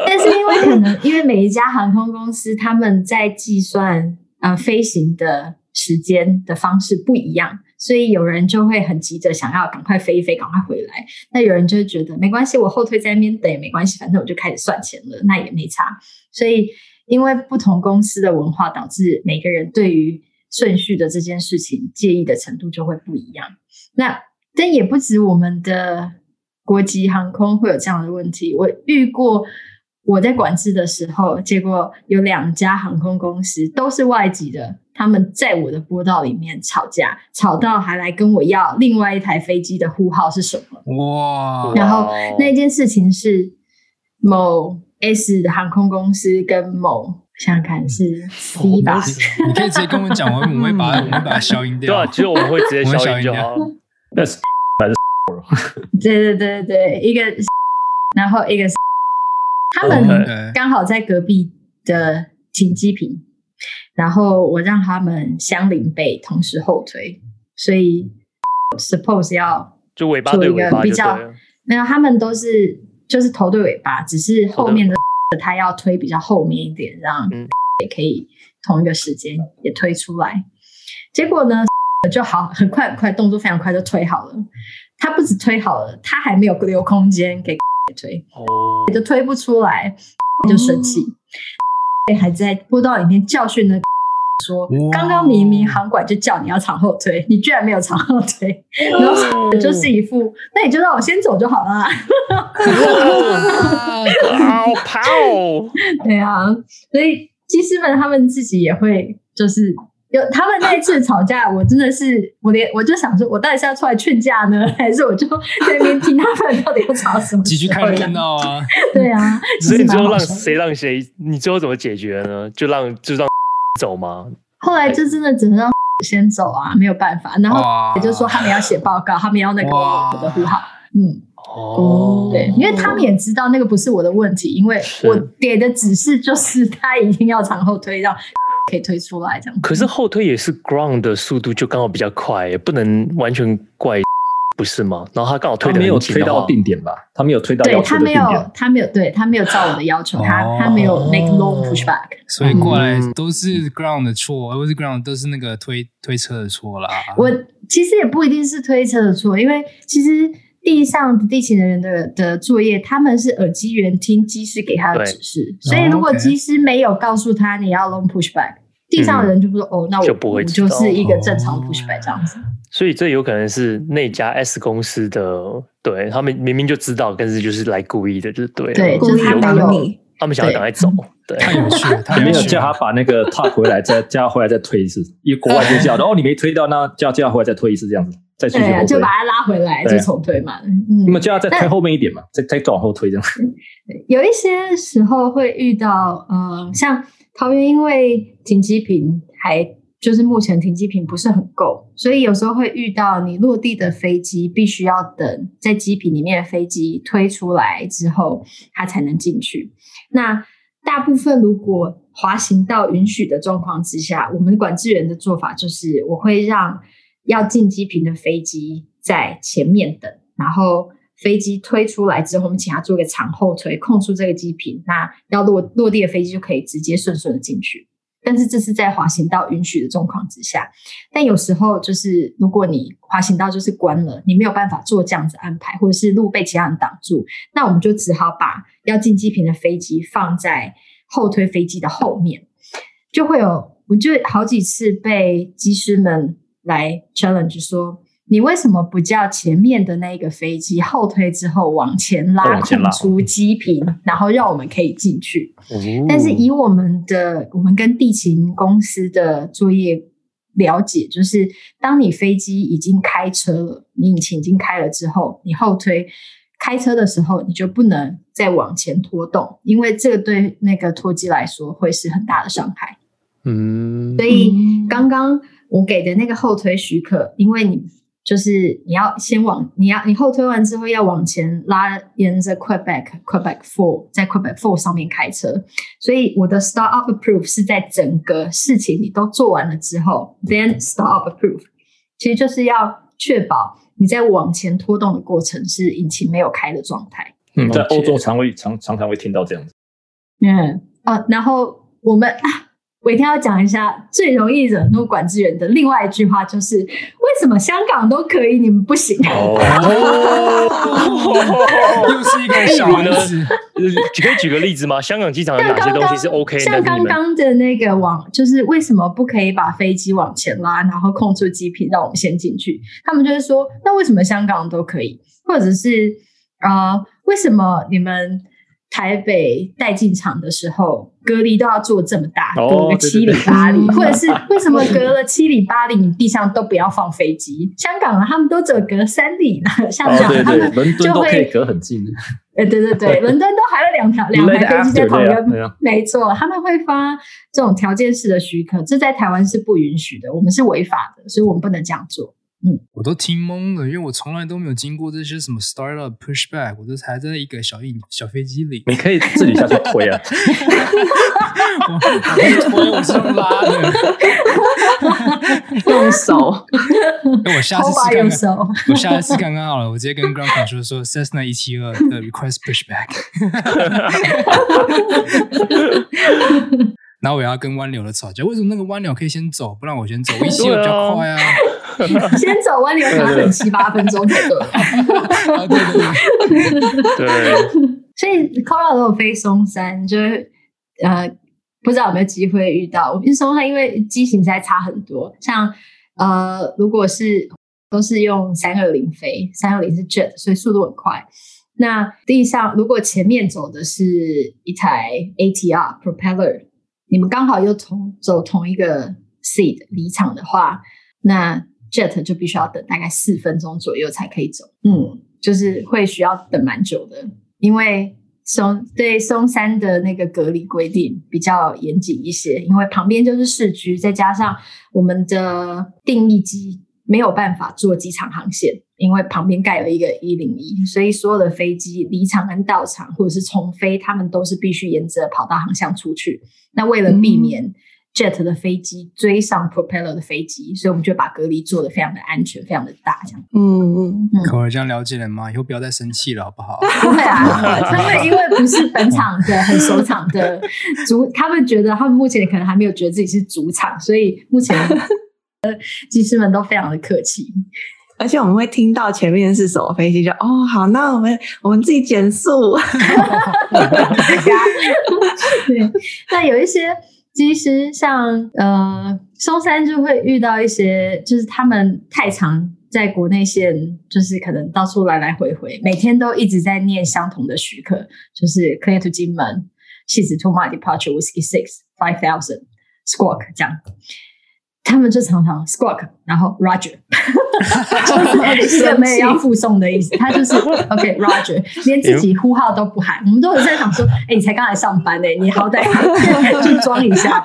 但是因为可能因为每一家航空公司他们在计算呃飞行的时间的方式不一样。所以有人就会很急着想要赶快飞一飞，赶快回来。那有人就会觉得没关系，我后退在那边等也没关系，反正我就开始算钱了，那也没差。所以因为不同公司的文化，导致每个人对于顺序的这件事情介意的程度就会不一样。那但也不止我们的国籍航空会有这样的问题，我遇过。我在管制的时候，结果有两家航空公司都是外籍的，他们在我的波道里面吵架，吵到还来跟我要另外一台飞机的呼号是什么？哇！然后那件事情是某 S 的航空公司跟某想想看是 C 吧？你可以直接跟我讲，我们我会把 我把它消音掉。对啊，其实我们会直接消音就好。那是对对对对，一个然后一个。他们刚好在隔壁的停机坪，然后我让他们相邻背同时后推，所以 suppose 要就尾巴对尾巴比较没有，他们都是就是头对尾巴，只是后面的他要推比较后面一点，让也可以同一个时间也推出来。结果呢就好很快很快，动作非常快就推好了。他不止推好了，他还没有留空间给。推，哦就推不出来，就生气，还在播道里面教训呢 说：“刚刚明明航管就叫你要长后推，你居然没有长后推。”然后就是一副，那你就让我先走就好了。跑跑，对啊，所以技师们他们自己也会就是。有他们那一次吵架，我真的是我连我就想说，我到底是要出来劝架呢，还是我就在那边听他们到底要吵什么？继续看热闹啊！对啊，所以你最后让谁让谁？你最后怎么解决呢？就让就让 走吗？后来就真的只能让先走啊，没有办法。然后也就是说，他们要写报告，他们要那个我的呼号。嗯，哦，对，因为他们也知道那个不是我的问题，因为我给的指示就是他一定要产后推让。可以推出来这样，可是后推也是 ground 的速度就刚好比较快，也不能完全怪，不是吗？然后他刚好推的没有推到定点吧？他没有推到要求的定点，对，他没有，他没有，对，他没有照我的要求，哦、他他没有 make long pushback，所以过来都是 ground 的错，而不是 ground 都是那个推推车的错啦。我其实也不一定是推车的错，因为其实。地上的地勤人员的的作业，他们是耳机员听机师给他的指示，所以如果机师没有告诉他你要 long pushback，地上的人就不说、嗯、哦，那我就不会知道，就是一个正常 pushback 这样子。所以这有可能是那家 S 公司的，对他们明明就知道，但是就是来故意的，就是对，对，就是他没有，他们想要赶快走，对，太有趣了，他没有叫他把那个 top 回来，再叫他回来再推一次，因为国外就叫，然后你没推到，那叫叫他回来再推一次这样子。对啊，就把它拉回来，就重推嘛。嗯，那么就要再推后面一点嘛，再再往后推这样。有一些时候会遇到，呃，像桃园，因为停机坪还就是目前停机坪不是很够，所以有时候会遇到你落地的飞机必须要等在机坪里面的飞机推出来之后，它才能进去。那大部分如果滑行道允许的状况之下，我们管制员的做法就是我会让。要进机坪的飞机在前面等，然后飞机推出来之后，我们请他做个长后推，空出这个机坪，那要落落地的飞机就可以直接顺顺的进去。但是这是在滑行道允许的状况之下，但有时候就是如果你滑行道就是关了，你没有办法做这样子安排，或者是路被其他人挡住，那我们就只好把要进机坪的飞机放在后推飞机的后面，就会有我就好几次被机师们。来 challenge 说，你为什么不叫前面的那一个飞机后推之后往前拉，空出机坪，然后让我们可以进去？哦、但是以我们的我们跟地勤公司的作业了解，就是当你飞机已经开车了，你引擎已经开了之后，你后推开车的时候，你就不能再往前拖动，因为这个对那个拖机来说会是很大的伤害。嗯，所以刚刚我给的那个后推许可，因为你。就是你要先往，你要你后推完之后要往前拉，沿着 Quebec Quebec Four 在 Quebec Four 上面开车，所以我的 Start Up Approve 是在整个事情你都做完了之后，then Start Up Approve，其实就是要确保你在往前拖动的过程是引擎没有开的状态。嗯，在欧洲常会常常常会听到这样子。嗯啊，然后我们啊。我一定要讲一下最容易惹怒管制员的另外一句话，就是为什么香港都可以，你们不行？哦，又是一个小例子。可以举个例子吗？香港机场有哪些东西是 OK 的？像刚刚的那个往，就是为什么不可以把飞机往前拉，然后控制机坪，让我们先进去？他们就是说，那为什么香港都可以？或者是啊、呃，为什么你们？台北带进场的时候，隔离都要做这么大，隔个七里八里，哦、或者是 为什么隔了七里八里，你地上都不要放飞机？香港人他们都只有隔三里呢，像这样，哦、对对他们伦敦都可以隔很近。哎，对对对，伦敦都还有两条两台飞机在同一个，没错，他们会发这种条件式的许可，这在台湾是不允许的，我们是违法的，所以我们不能这样做。嗯，我都听懵了，因为我从来都没有经过这些什么 startup pushback，我都还在一个小硬小飞机里。你可以自己下去推啊，我推我是用拉的，用手。那我下次试看看，我下次试看看好了，我直接跟 ground control 说 Cessna 一七二的 request pushback。然后我要跟湾流的吵架，为什么那个湾流可以先走，不让我先走？我一七二比较快啊。先走湾鸟可能等七八分钟才对。对。所以 Colorado 飞松山，就是呃，不知道有没有机会遇到。我们松山因为机型实在差很多，像呃，如果是都是用三二零飞，三二零是 Jet，所以速度很快。那地上如果前面走的是一台 ATR propeller。你们刚好又同走同一个 seat 离场的话，那 jet 就必须要等大概四分钟左右才可以走。嗯，就是会需要等蛮久的，因为松对松山的那个隔离规定比较严谨一些，因为旁边就是市区，再加上我们的定义机没有办法做机场航线。因为旁边盖了一个一零一，所以所有的飞机离场跟到场，或者是重飞，他们都是必须沿着跑道航向出去。那为了避免 jet 的飞机追上 propeller 的飞机，所以我们就把隔离做的非常的安全，非常的大，这样。嗯嗯嗯。可儿这样了解了吗？以后不要再生气了，好不好？不会啊，他们因为不是本场的很首场的主，他们觉得他们目前可能还没有觉得自己是主场，所以目前机师们都非常的客气。而且我们会听到前面是什么飞机，就哦好，那我们我们自己减速。对，那有一些其实，像呃松山就会遇到一些，就是他们太常在国内线，就是可能到处来来回回，每天都一直在念相同的许可，就是 clear to 金门，戏子 to my departure whiskey six five thousand squawk 这样。他们就常常 squawk，然后 Roger，就是一个没有要附送的意思。他就是 OK Roger，连自己呼号都不喊。我们都有在想说，哎、欸，你才刚来上班呢，你好歹就 装一下。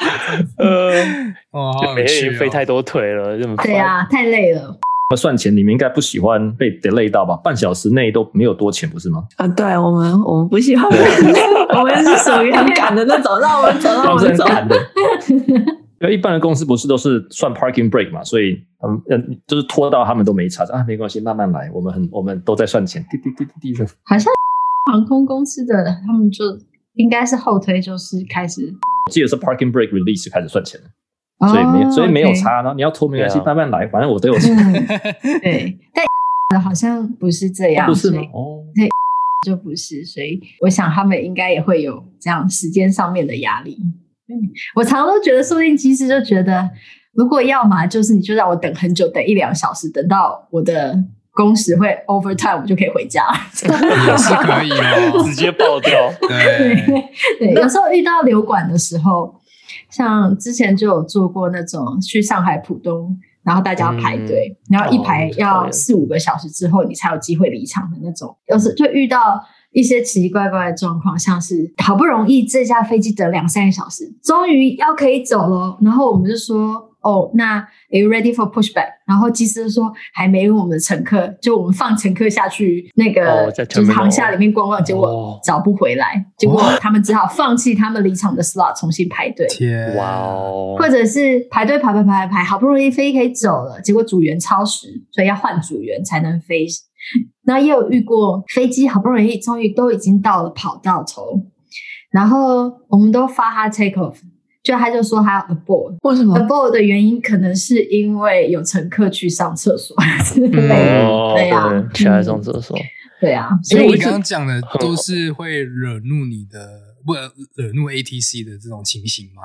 呃，哦，就每天飞太多腿了，这么对啊，太累了。那算钱，你们应该不喜欢被 delay 到吧？半小时内都没有多钱，不是吗？啊，对我们，我们不喜欢，我们是属于很赶的那种，让我们走，让我们走。因为一般的公司不是都是算 parking break 嘛，所以他们嗯，就是拖到他们都没查啊，没关系，慢慢来，我们很我们都在算钱，滴滴滴滴滴的。好像航空公司的他们就应该是后推，就是开始，我记得是 parking break release 开始算钱，oh, 所以没所以没有差呢。Okay. 你要拖没关系，慢慢来，反正我都有钱。嗯、对，但好像不是这样，不是吗？哦，对，就不是，所以我想他们应该也会有这样时间上面的压力。我常常都觉得，说不定机师就觉得如果要嘛，就是你就让我等很久，等一两小时，等到我的工时会 overtime，我就可以回家。也是可以哦，直接爆掉。对对，有时候遇到流管的时候，像之前就有做过那种去上海浦东，然后大家要排队，嗯、然后一排要四五个小时之后，你才有机会离场的那种。有时就遇到。一些奇奇怪怪的状况，像是好不容易这架飞机等两三个小时，终于要可以走了，然后我们就说，哦，那 Are you ready for pushback？然后机师说还没有我们的乘客，就我们放乘客下去那个、哦、就是航厦里面逛逛，结果找不回来，哦、结果他们只好放弃他们离场的 slot，重新排队。天，哇哦！或者是排队排排排排排，好不容易飞机可以走了，结果组员超时，所以要换组员才能飞。那也有遇过飞机好不容易终于都已经到了跑道头，然后我们都发他 take off，就他就说他要 abort，为什么？abort 的原因可能是因为有乘客去上厕所，对呀，起来上厕所，对啊，所以你刚刚讲的都是会惹怒你的，不惹怒 ATC 的这种情形吗？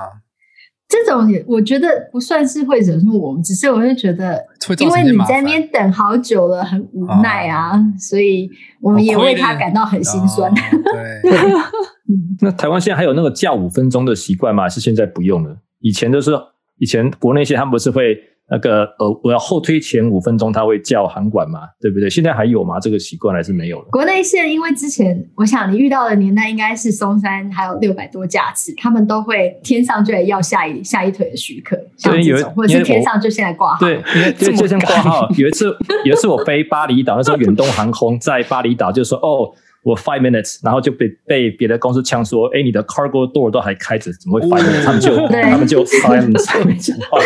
这种也我觉得不算是会惹怒我们，只是我会觉得，因为你在那边等好久了，很无奈啊，哦、所以我们也为他感到很心酸。哦、对，那台湾现在还有那个叫五分钟的习惯吗？还是现在不用了？以前都是，以前国内些他们不是会。那个呃，我要后推前五分钟，他会叫航管嘛，对不对？现在还有吗？这个习惯还是没有了？国内线因为之前，我想你遇到的年代应该是松山还有六百多架次，他们都会天上就来要下一下一腿的许可，像这种，或者是天上就现在挂号。对，因为 就就先挂号。有一次，有一次我飞巴厘岛，那时候远东航空在巴厘岛就说哦。我 five minutes，然后就被被别的公司呛说，哎，你的 cargo door 都还开着，怎么会 five minutes？他们就 他们就 silence 没讲话，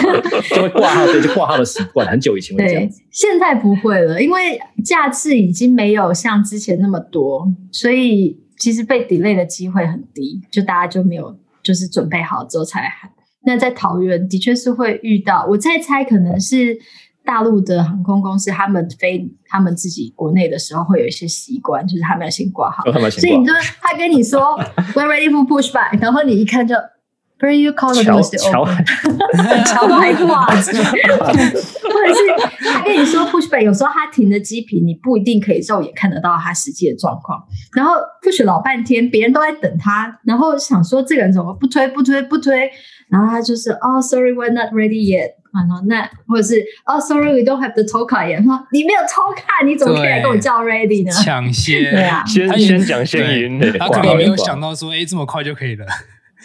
就会挂号，对，就挂号的习惯，很久以前会这样子。现在不会了，因为架次已经没有像之前那么多，所以其实被 delay 的机会很低，就大家就没有就是准备好之后才喊。那在桃园的确是会遇到，我在猜可能是。大陆的航空公司，他们飞他们自己国内的时候，会有一些习惯，就是他们要先挂号。哦、所以你就他跟你说 "We're ready for pushback"，然后你一看就 "Where you call the most open"，桥还挂着，或者是他跟你说 pushback，有时候他停的机坪，你不一定可以肉眼看得到他实际的状况。然后 push 老半天，别人都在等他，然后想说这个人怎么不推不推不推，然后他就是哦、oh,，sorry，we're not ready yet。那或者是哦、oh,，sorry，we don't have the TOCA yet。说你没有 TOCA，你怎么可以来跟我叫 ready 呢？抢先，对啊，先先讲先赢。他可能没有想到说，哎，这么快就可以了。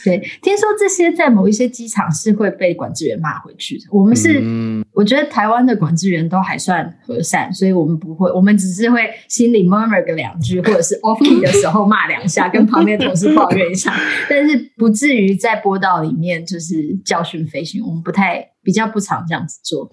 对，听说这些在某一些机场是会被管制员骂回去的。我们是，嗯、我觉得台湾的管制员都还算和善，所以我们不会，我们只是会心里 murmur 个两句，或者是 off key 的时候骂两下，跟旁边同事抱怨一下，但是不至于在波道里面就是教训飞行。我们不太比较不常这样子做。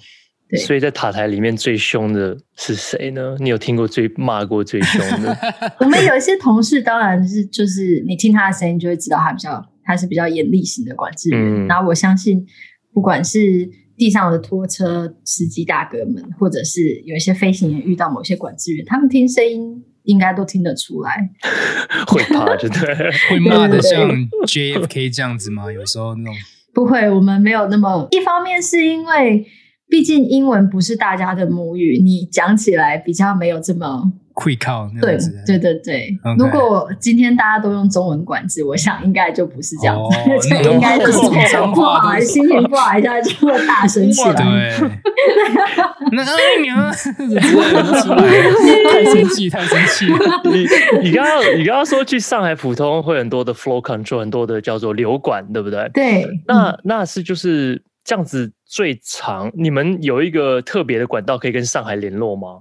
对，所以在塔台里面最凶的是谁呢？你有听过最骂过最凶的？我们有一些同事，当然是就是你听他的声音就会知道他比较。他是比较严厉型的管制员，嗯、然后我相信，不管是地上的拖车司机大哥们，或者是有一些飞行员遇到某些管制员，他们听声音应该都听得出来，会怕就对，会骂的像 JFK 这样子吗？有时候那种 不会，我们没有那么。一方面是因为，毕竟英文不是大家的母语，你讲起来比较没有这么。会靠对对对对，Okay. 如果今天大家都用中文管制，我想应该就不是这样子，哦、就应该就是不好，心情不好一下就会大声起来。对，那哎娘，太生气，太生气。你你刚刚你刚刚说去上海普通会很多的 flow control，很多的叫做流管，对不对？对。那那是就是这样子最长，你们有一个特别的管道可以跟上海联络吗？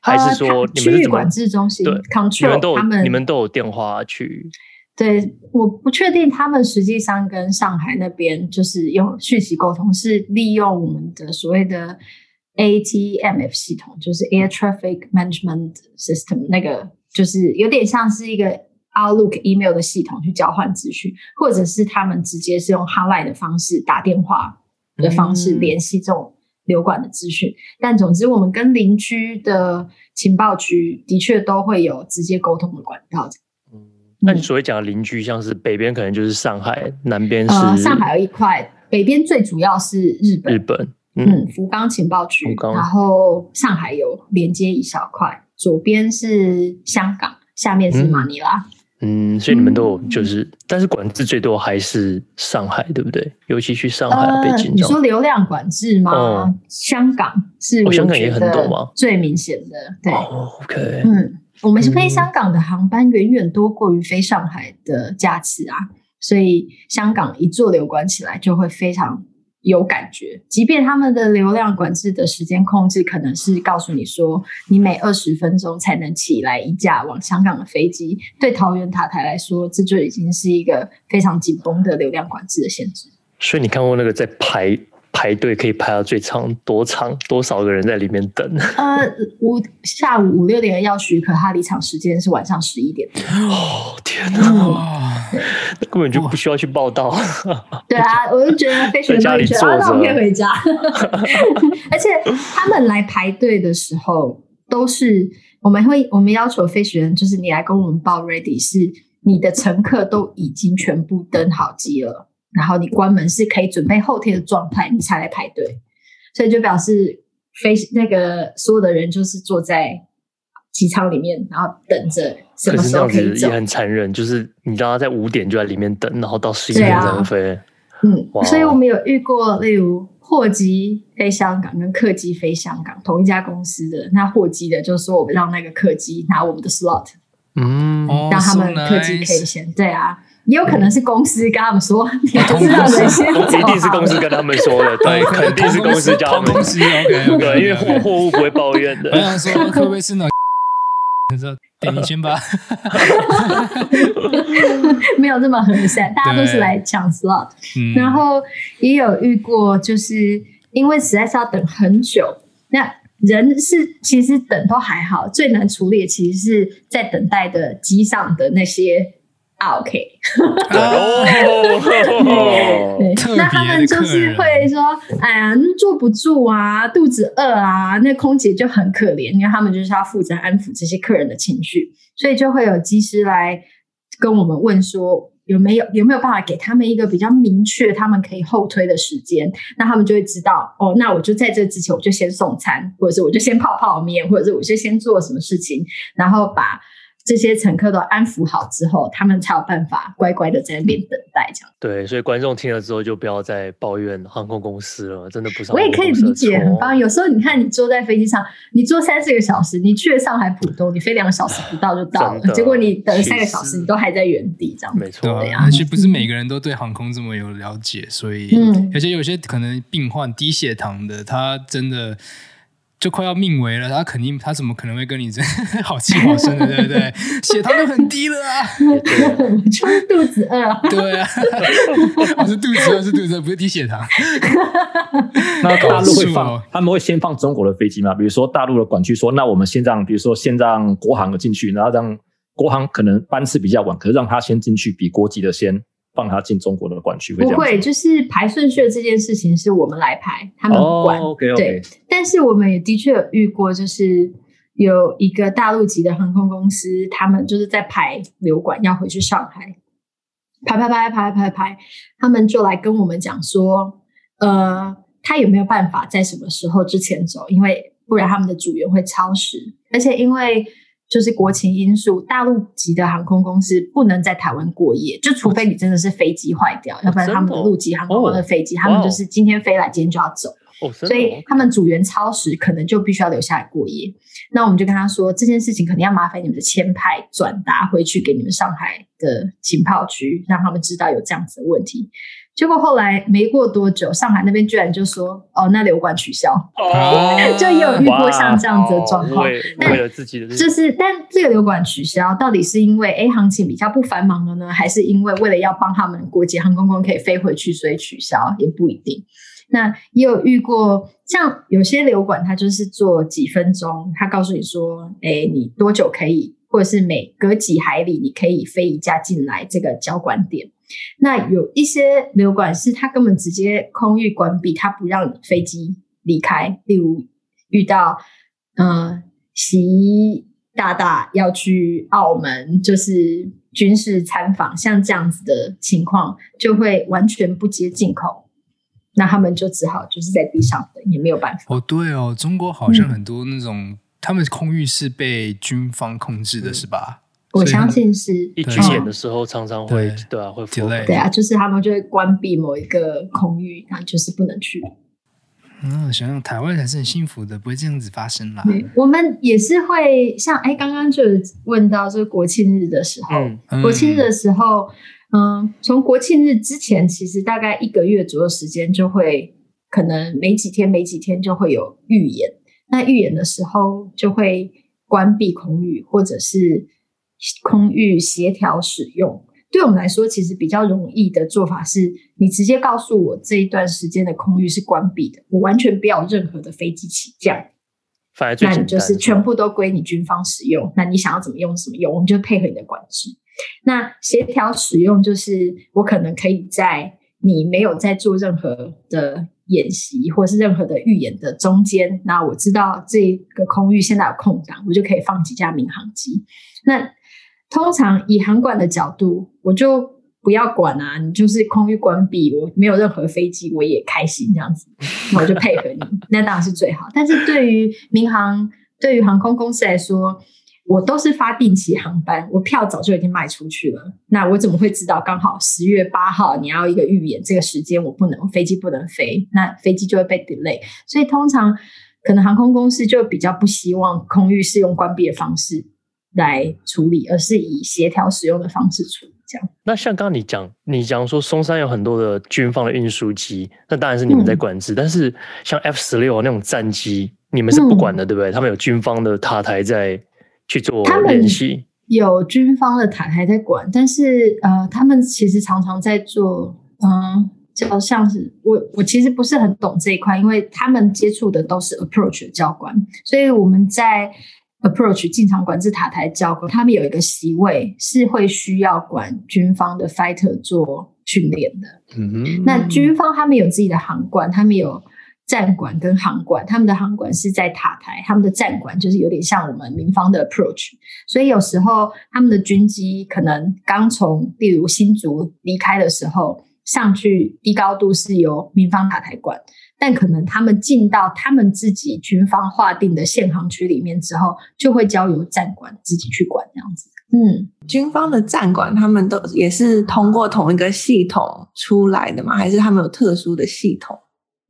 还是说你们是怎么？区域管制中心对，control 他们，你们，你们都有电话去？对，我不确定他们实际上跟上海那边就是用讯息沟通，是利用我们的所谓的 ATMF 系统，就是 Air Traffic Management System，那个就是有点像是一个 Outlook email 的系统去交换资讯，或者是他们直接是用 hotline 的方式打电话的方式联系这种。流管的资讯，但总之，我们跟邻居的情报局的确都会有直接沟通的管道。嗯，那你所谓讲的邻居，像是北边可能就是上海，南边是、呃、上海有一块，北边最主要是日本，日本，嗯，嗯福冈情报局，然后上海有连接一小块，左边是香港，下面是马尼拉。嗯，所以你们都有就是，嗯、但是管制最多还是上海，对不对？尤其去上海、呃、北京。你说流量管制吗？哦、香港是，香港也很多吗？最明显的，对、哦、，OK，嗯，我们是飞香港的航班远远多过于飞上海的架次啊，所以香港一做流管起来就会非常。有感觉，即便他们的流量管制的时间控制可能是告诉你说，你每二十分钟才能起来一架往香港的飞机，对桃园塔台来说，这就已经是一个非常紧绷的流量管制的限制。所以你看过那个在排排队可以排到最长多长多少个人在里面等？呃，五下午五六点要许可，他离场时间是晚上十一点。哦天哪！那、根本就不需要去报到。对啊，我就觉得飞行员都觉得啊，那我可以回家。而且他们来排队的时候，都是我们会我们要求飞行员，就是你来跟我们报 ready，是你的乘客都已经全部登好机了。然后你关门是可以准备后天的状态，你才来排队，所以就表示飞那个所有的人就是坐在机舱里面，然后等着什么时候可以走。可是这样子也很残忍，就是你让他在五点就在里面等，然后到十一点才能飞。嗯，哇所以我们有遇过，例如货机飞香港跟客机飞香港同一家公司的，那货机的就说我们让那个客机拿我们的 slot，嗯，让他们客机可以先、oh. 对啊。也有可能是公司跟他们说，嗯、你不知道谁先走，一定是公司跟他们说的，对，肯定是公司叫他们。公司 OK，对，因为货货物不会抱怨的。我想说，会不会是那？你说，等你先吧。没有这么和善，大家都是来抢 slot。嗯、然后也有遇过，就是因为实在是要等很久，那人是其实等都还好，最难处理的其实是在等待的机上的那些。OK，那他们就是会说：“哎呀，坐不住啊，肚子饿啊。”那空姐就很可怜，因为他们就是要负责安抚这些客人的情绪，所以就会有机师来跟我们问说：“有没有有没有办法给他们一个比较明确，他们可以后推的时间？”那他们就会知道哦，那我就在这之前，我就先送餐，或者是我就先泡泡面，或者是我就先做什么事情，然后把。这些乘客都安抚好之后，他们才有办法乖乖的在那边等待，这样。对，所以观众听了之后就不要再抱怨航空公司了，真的不是。我也可以理解，很棒。有时候你看，你坐在飞机上，你坐三四个小时，你去了上海浦东，你飞两个小时不到就到了，的结果你等了三个小时，你都还在原地，这样。没错，对啊。而且不是每个人都对航空这么有了解，所以，嗯，而且有些可能病患低血糖的，他真的。就快要命危了，他肯定他怎么可能会跟你这 好气好生的，对不对？血糖都很低了啊，就是肚子饿。对啊，我是肚子饿，是肚子饿，不是低血糖。那大陆会放，他们会先放中国的飞机吗？比如说大陆的管区说，那我们先让，比如说先让国航的进去，然后让国航可能班次比较晚，可是让他先进去，比国际的先。放他进中国的管区，不会，就是排顺序的这件事情是我们来排，他们不管。Oh, okay, okay. 对，但是我们也的确有遇过，就是有一个大陆籍的航空公司，他们就是在排流管要回去上海，排排排排排排，他们就来跟我们讲说，呃，他有没有办法在什么时候之前走？因为不然他们的组员会超时，而且因为。就是国情因素，大陆籍的航空公司不能在台湾过夜，就除非你真的是飞机坏掉，要不然他们的陆籍航空的飞机，他们就是今天飞来，今天就要走。所以他们组员超时，可能就必须要留下来过夜。那我们就跟他说，这件事情肯定要麻烦你们的签派转达回去给你们上海的情报局，让他们知道有这样子的问题。结果后来没过多久，上海那边居然就说：“哦，那流管取消。”哦，就也有遇过像这样子的状况。为了自己的，就是，但这个流管取消到底是因为 A 行情比较不繁忙了呢，还是因为为了要帮他们国际航空公司可以飞回去，所以取消也不一定。那也有遇过，像有些流管，它就是做几分钟，他告诉你说：“哎，你多久可以，或者是每隔几海里你可以飞一架进来这个交管点。”那有一些流管是它根本直接空域关闭，它不让飞机离开。例如遇到呃习大大要去澳门，就是军事参访，像这样子的情况，就会完全不接进口。那他们就只好就是在地上等，也没有办法。哦，对哦，中国好像很多那种、嗯、他们空域是被军方控制的，是吧？我相信是一军演的时候常常会对，对啊会 delay 对啊，就是他们就会关闭某一个空域，然后就是不能去。嗯，想想台湾还是很幸福的，不会这样子发生啦。我们也是会像哎，刚刚就有问到，这个国庆日的时候，嗯、国庆日的时候，嗯，从国庆日之前，其实大概一个月左右时间，就会可能没几天，没几天就会有预演。那预演的时候，就会关闭空域，或者是。空域协调使用，对我们来说，其实比较容易的做法是，你直接告诉我这一段时间的空域是关闭的，我完全不要任何的飞机起降。反而最，那你就是全部都归你军方使用。那你想要怎么用怎么用，我们就配合你的管制。那协调使用就是，我可能可以在你没有在做任何的演习或是任何的预演的中间，那我知道这个空域现在有空档，我就可以放几架民航机。那通常以航管的角度，我就不要管啊，你就是空域关闭，我没有任何飞机，我也开心这样子，我就配合你，那当然是最好。但是对于民航，对于航空公司来说，我都是发定期航班，我票早就已经卖出去了，那我怎么会知道刚好十月八号你要一个预演这个时间我不能飞机不能飞，那飞机就会被 delay。所以通常可能航空公司就比较不希望空域是用关闭的方式。来处理，而是以协调使用的方式处理。这样，那像刚刚你讲，你讲说松山有很多的军方的运输机，那当然是你们在管制。嗯、但是像 F 十六那种战机，你们是不管的，嗯、对不对？他们有军方的塔台在去做练习，有军方的塔台在管，但是呃，他们其实常常在做，嗯，就像是我我其实不是很懂这一块，因为他们接触的都是 approach 的教官，所以我们在。Approach 进场管制塔台教官，他们有一个席位是会需要管军方的 fighter 做训练的。嗯哼，那军方他们有自己的航管，他们有战管跟航管，他们的航管是在塔台，他们的战管就是有点像我们民方的 Approach。所以有时候他们的军机可能刚从例如新竹离开的时候，上去低高度是由民方塔台管。但可能他们进到他们自己军方划定的限航区里面之后，就会交由战管自己去管这样子。嗯，军方的战管他们都也是通过同一个系统出来的吗？还是他们有特殊的系统？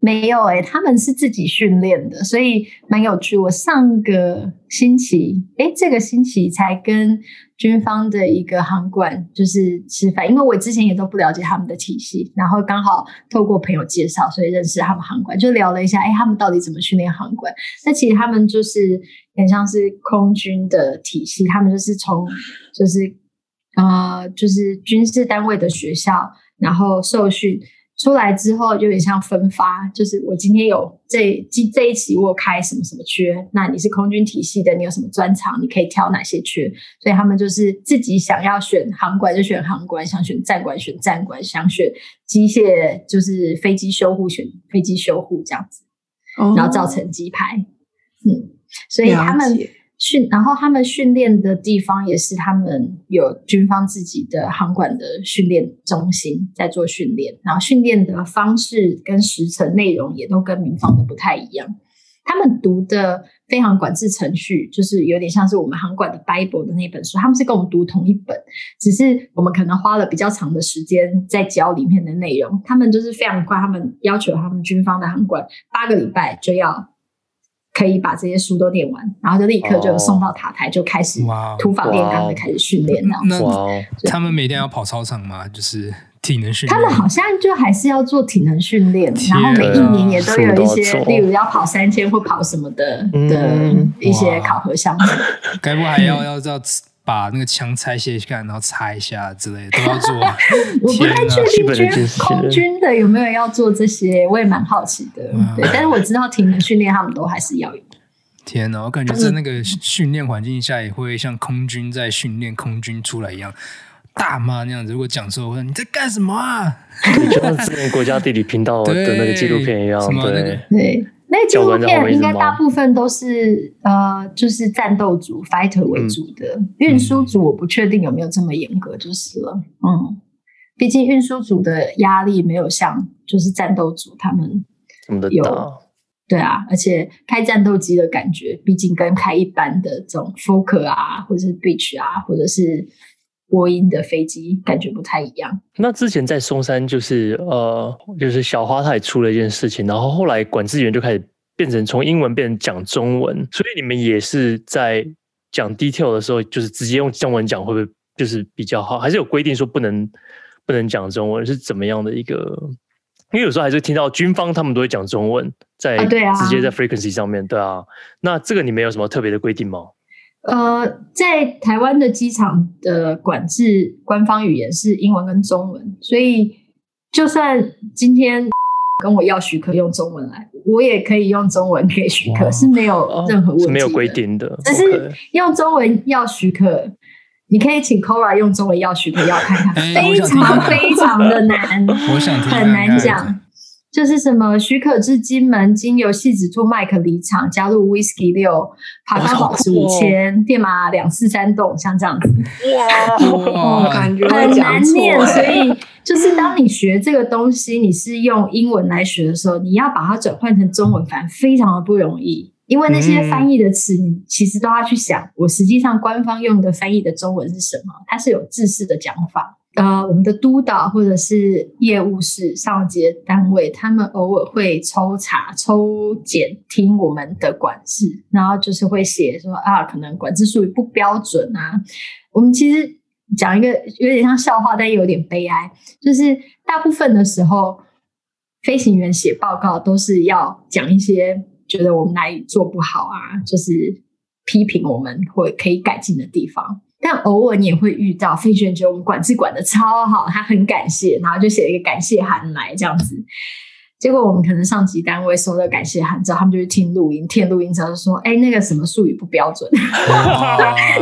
没有诶、欸，他们是自己训练的，所以蛮有趣。我上个星期，诶，这个星期才跟军方的一个航管就是吃饭，因为我之前也都不了解他们的体系，然后刚好透过朋友介绍，所以认识他们航管，就聊了一下，诶，他们到底怎么训练航管？那其实他们就是很像是空军的体系，他们就是从就是呃，就是军事单位的学校，然后受训。出来之后就有点像分发，就是我今天有这这一期我开什么什么缺，那你是空军体系的，你有什么专长，你可以挑哪些缺，所以他们就是自己想要选航管就选航管，想选战管选战管，想选机械就是飞机修护选飞机修护这样子，然后造成机排，嗯，所以他们。训，然后他们训练的地方也是他们有军方自己的航管的训练中心在做训练，然后训练的方式跟时程内容也都跟民方的不太一样。他们读的飞航管制程序就是有点像是我们航管的 Bible 的那本书，他们是跟我们读同一本，只是我们可能花了比较长的时间在教里面的内容。他们就是非常快，他们要求他们军方的航管八个礼拜就要。可以把这些书都念完，然后就立刻就送到塔台，就开始土法炼钢的开始训练。那他们每天要跑操场吗？就是体能训练。他们好像就还是要做体能训练，然后每一年也都有一些，例如要跑三千或跑什么的的一些考核项目。该不还要要要把那个枪拆卸看，然后擦一下之类的都要做。我不太确定军空军的有没有要做这些，我也蛮好奇的。对，但是我知道体能训练他们都还是要有。天哪，我感觉在那个训练环境下也会像空军在训练空军出来一样大骂那样子。如果讲错，我说你在干什么啊？就像之前国家地理频道的那个纪录片一样，对 对。那纪录片应该大部分都是呃，就是战斗组 fighter 为主的，运输组我不确定有没有这么严格，就是了。嗯，毕竟运输组的压力没有像就是战斗组他们有，对啊，而且开战斗机的感觉，毕竟跟开一般的这种 Fokker 啊，或者是 Beach 啊，或者是波音的飞机，感觉不太一样。那之前在松山，就是呃，就是小花她也出了一件事情，然后后来管制员就开始变成从英文变成讲中文，所以你们也是在讲 detail 的时候，就是直接用中文讲，会不会就是比较好？还是有规定说不能？不能讲中文是怎么样的一个？因为有时候还是听到军方他们都会讲中文，在直接在 frequency 上面，对啊。那这个你们有什么特别的规定吗？呃，在台湾的机场的管制官方语言是英文跟中文，所以就算今天 跟我要许可用中文来，我也可以用中文给许可，是没有任何问题没有规定的。只是用中文要许可。你可以请 Cora 用中文要许可，要看看，非常非常的难，我想很难讲。就是什么许可至金门经由戏子兔麦克离场，加入 Whisky 六，爬高保持五千，电马两四三栋，像这样子。哇，感觉很难念。所以就是当你学这个东西，你是用英文来学的时候，你要把它转换成中文，反而非常的不容易。因为那些翻译的词，你其实都要去想，我实际上官方用的翻译的中文是什么？它是有制式的讲法。呃，我们的督导或者是业务室上级单位，他们偶尔会抽查、抽检听我们的管制，然后就是会写说啊，可能管制术语不标准啊。我们其实讲一个有点像笑话，但又有点悲哀，就是大部分的时候，飞行员写报告都是要讲一些。觉得我们哪里做不好啊，就是批评我们或可以改进的地方。但偶尔你也会遇到飞行员觉得我们管制管的超好，他很感谢，然后就写了一个感谢函来这样子。结果我们可能上级单位收到感谢函之后，他们就去听录音，听录音之后就说：“哎，那个什么术语不标准，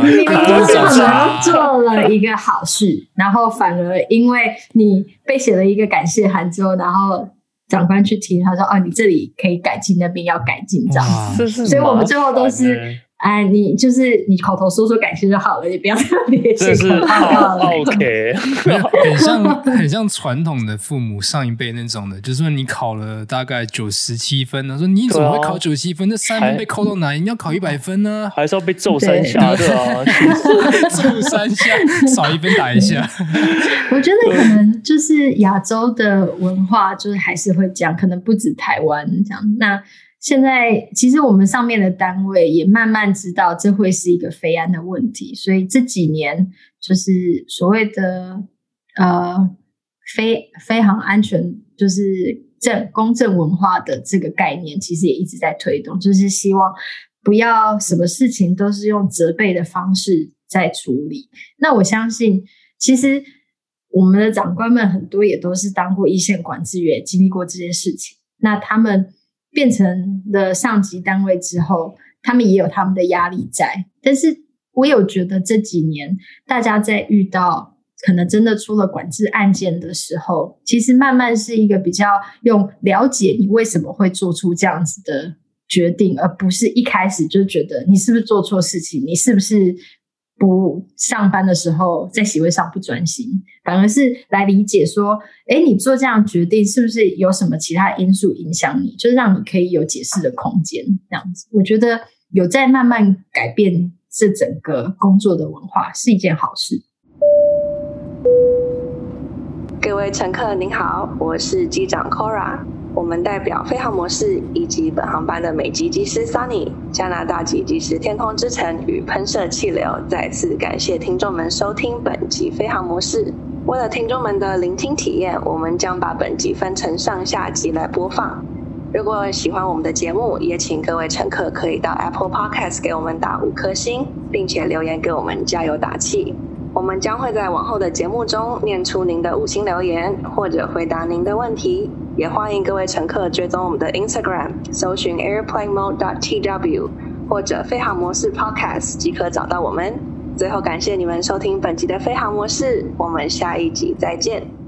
明明就是可能做了一个好事，然后反而因为你被写了一个感谢函之后，然后。”长官去听，他说：“哦，你这里可以改进，那边要改进，这样子。所以，我们最后都是，哎，你就是你口头说说感谢就好了，你不要特别写口号。OK，很像很像传统的父母上一辈那种的，就是说你考了大概九十七分，他说你怎么会考九十七分？那三分被扣到哪里？你要考一百分呢？还是要被揍三下？对啊，揍三下，少一分打一下。我觉得可能就是亚洲的文化，就是还是会这样，可能不止台湾这样。那现在其实我们上面的单位也慢慢知道这会是一个飞安的问题，所以这几年就是所谓的呃飞飞航安全，就是正公正文化的这个概念，其实也一直在推动，就是希望不要什么事情都是用责备的方式在处理。那我相信，其实。我们的长官们很多也都是当过一线管制员，经历过这些事情。那他们变成了上级单位之后，他们也有他们的压力在。但是我有觉得这几年大家在遇到可能真的出了管制案件的时候，其实慢慢是一个比较用了解你为什么会做出这样子的决定，而不是一开始就觉得你是不是做错事情，你是不是。不上班的时候在席位上不专心，反而是来理解说，哎，你做这样决定是不是有什么其他因素影响你，就是让你可以有解释的空间。这样子，我觉得有在慢慢改变这整个工作的文化是一件好事。各位乘客您好，我是机长 Cora。我们代表飞航模式以及本航班的美籍机师 Sunny、加拿大籍机师天空之城与喷射气流，再次感谢听众们收听本集飞航模式。为了听众们的聆听体验，我们将把本集分成上下集来播放。如果喜欢我们的节目，也请各位乘客可以到 Apple Podcast 给我们打五颗星，并且留言给我们加油打气。我们将会在往后的节目中念出您的五星留言，或者回答您的问题。也欢迎各位乘客追踪我们的 Instagram，搜寻 Airplane Mode TW 或者飞航模式 Podcast 即可找到我们。最后感谢你们收听本集的飞航模式，我们下一集再见。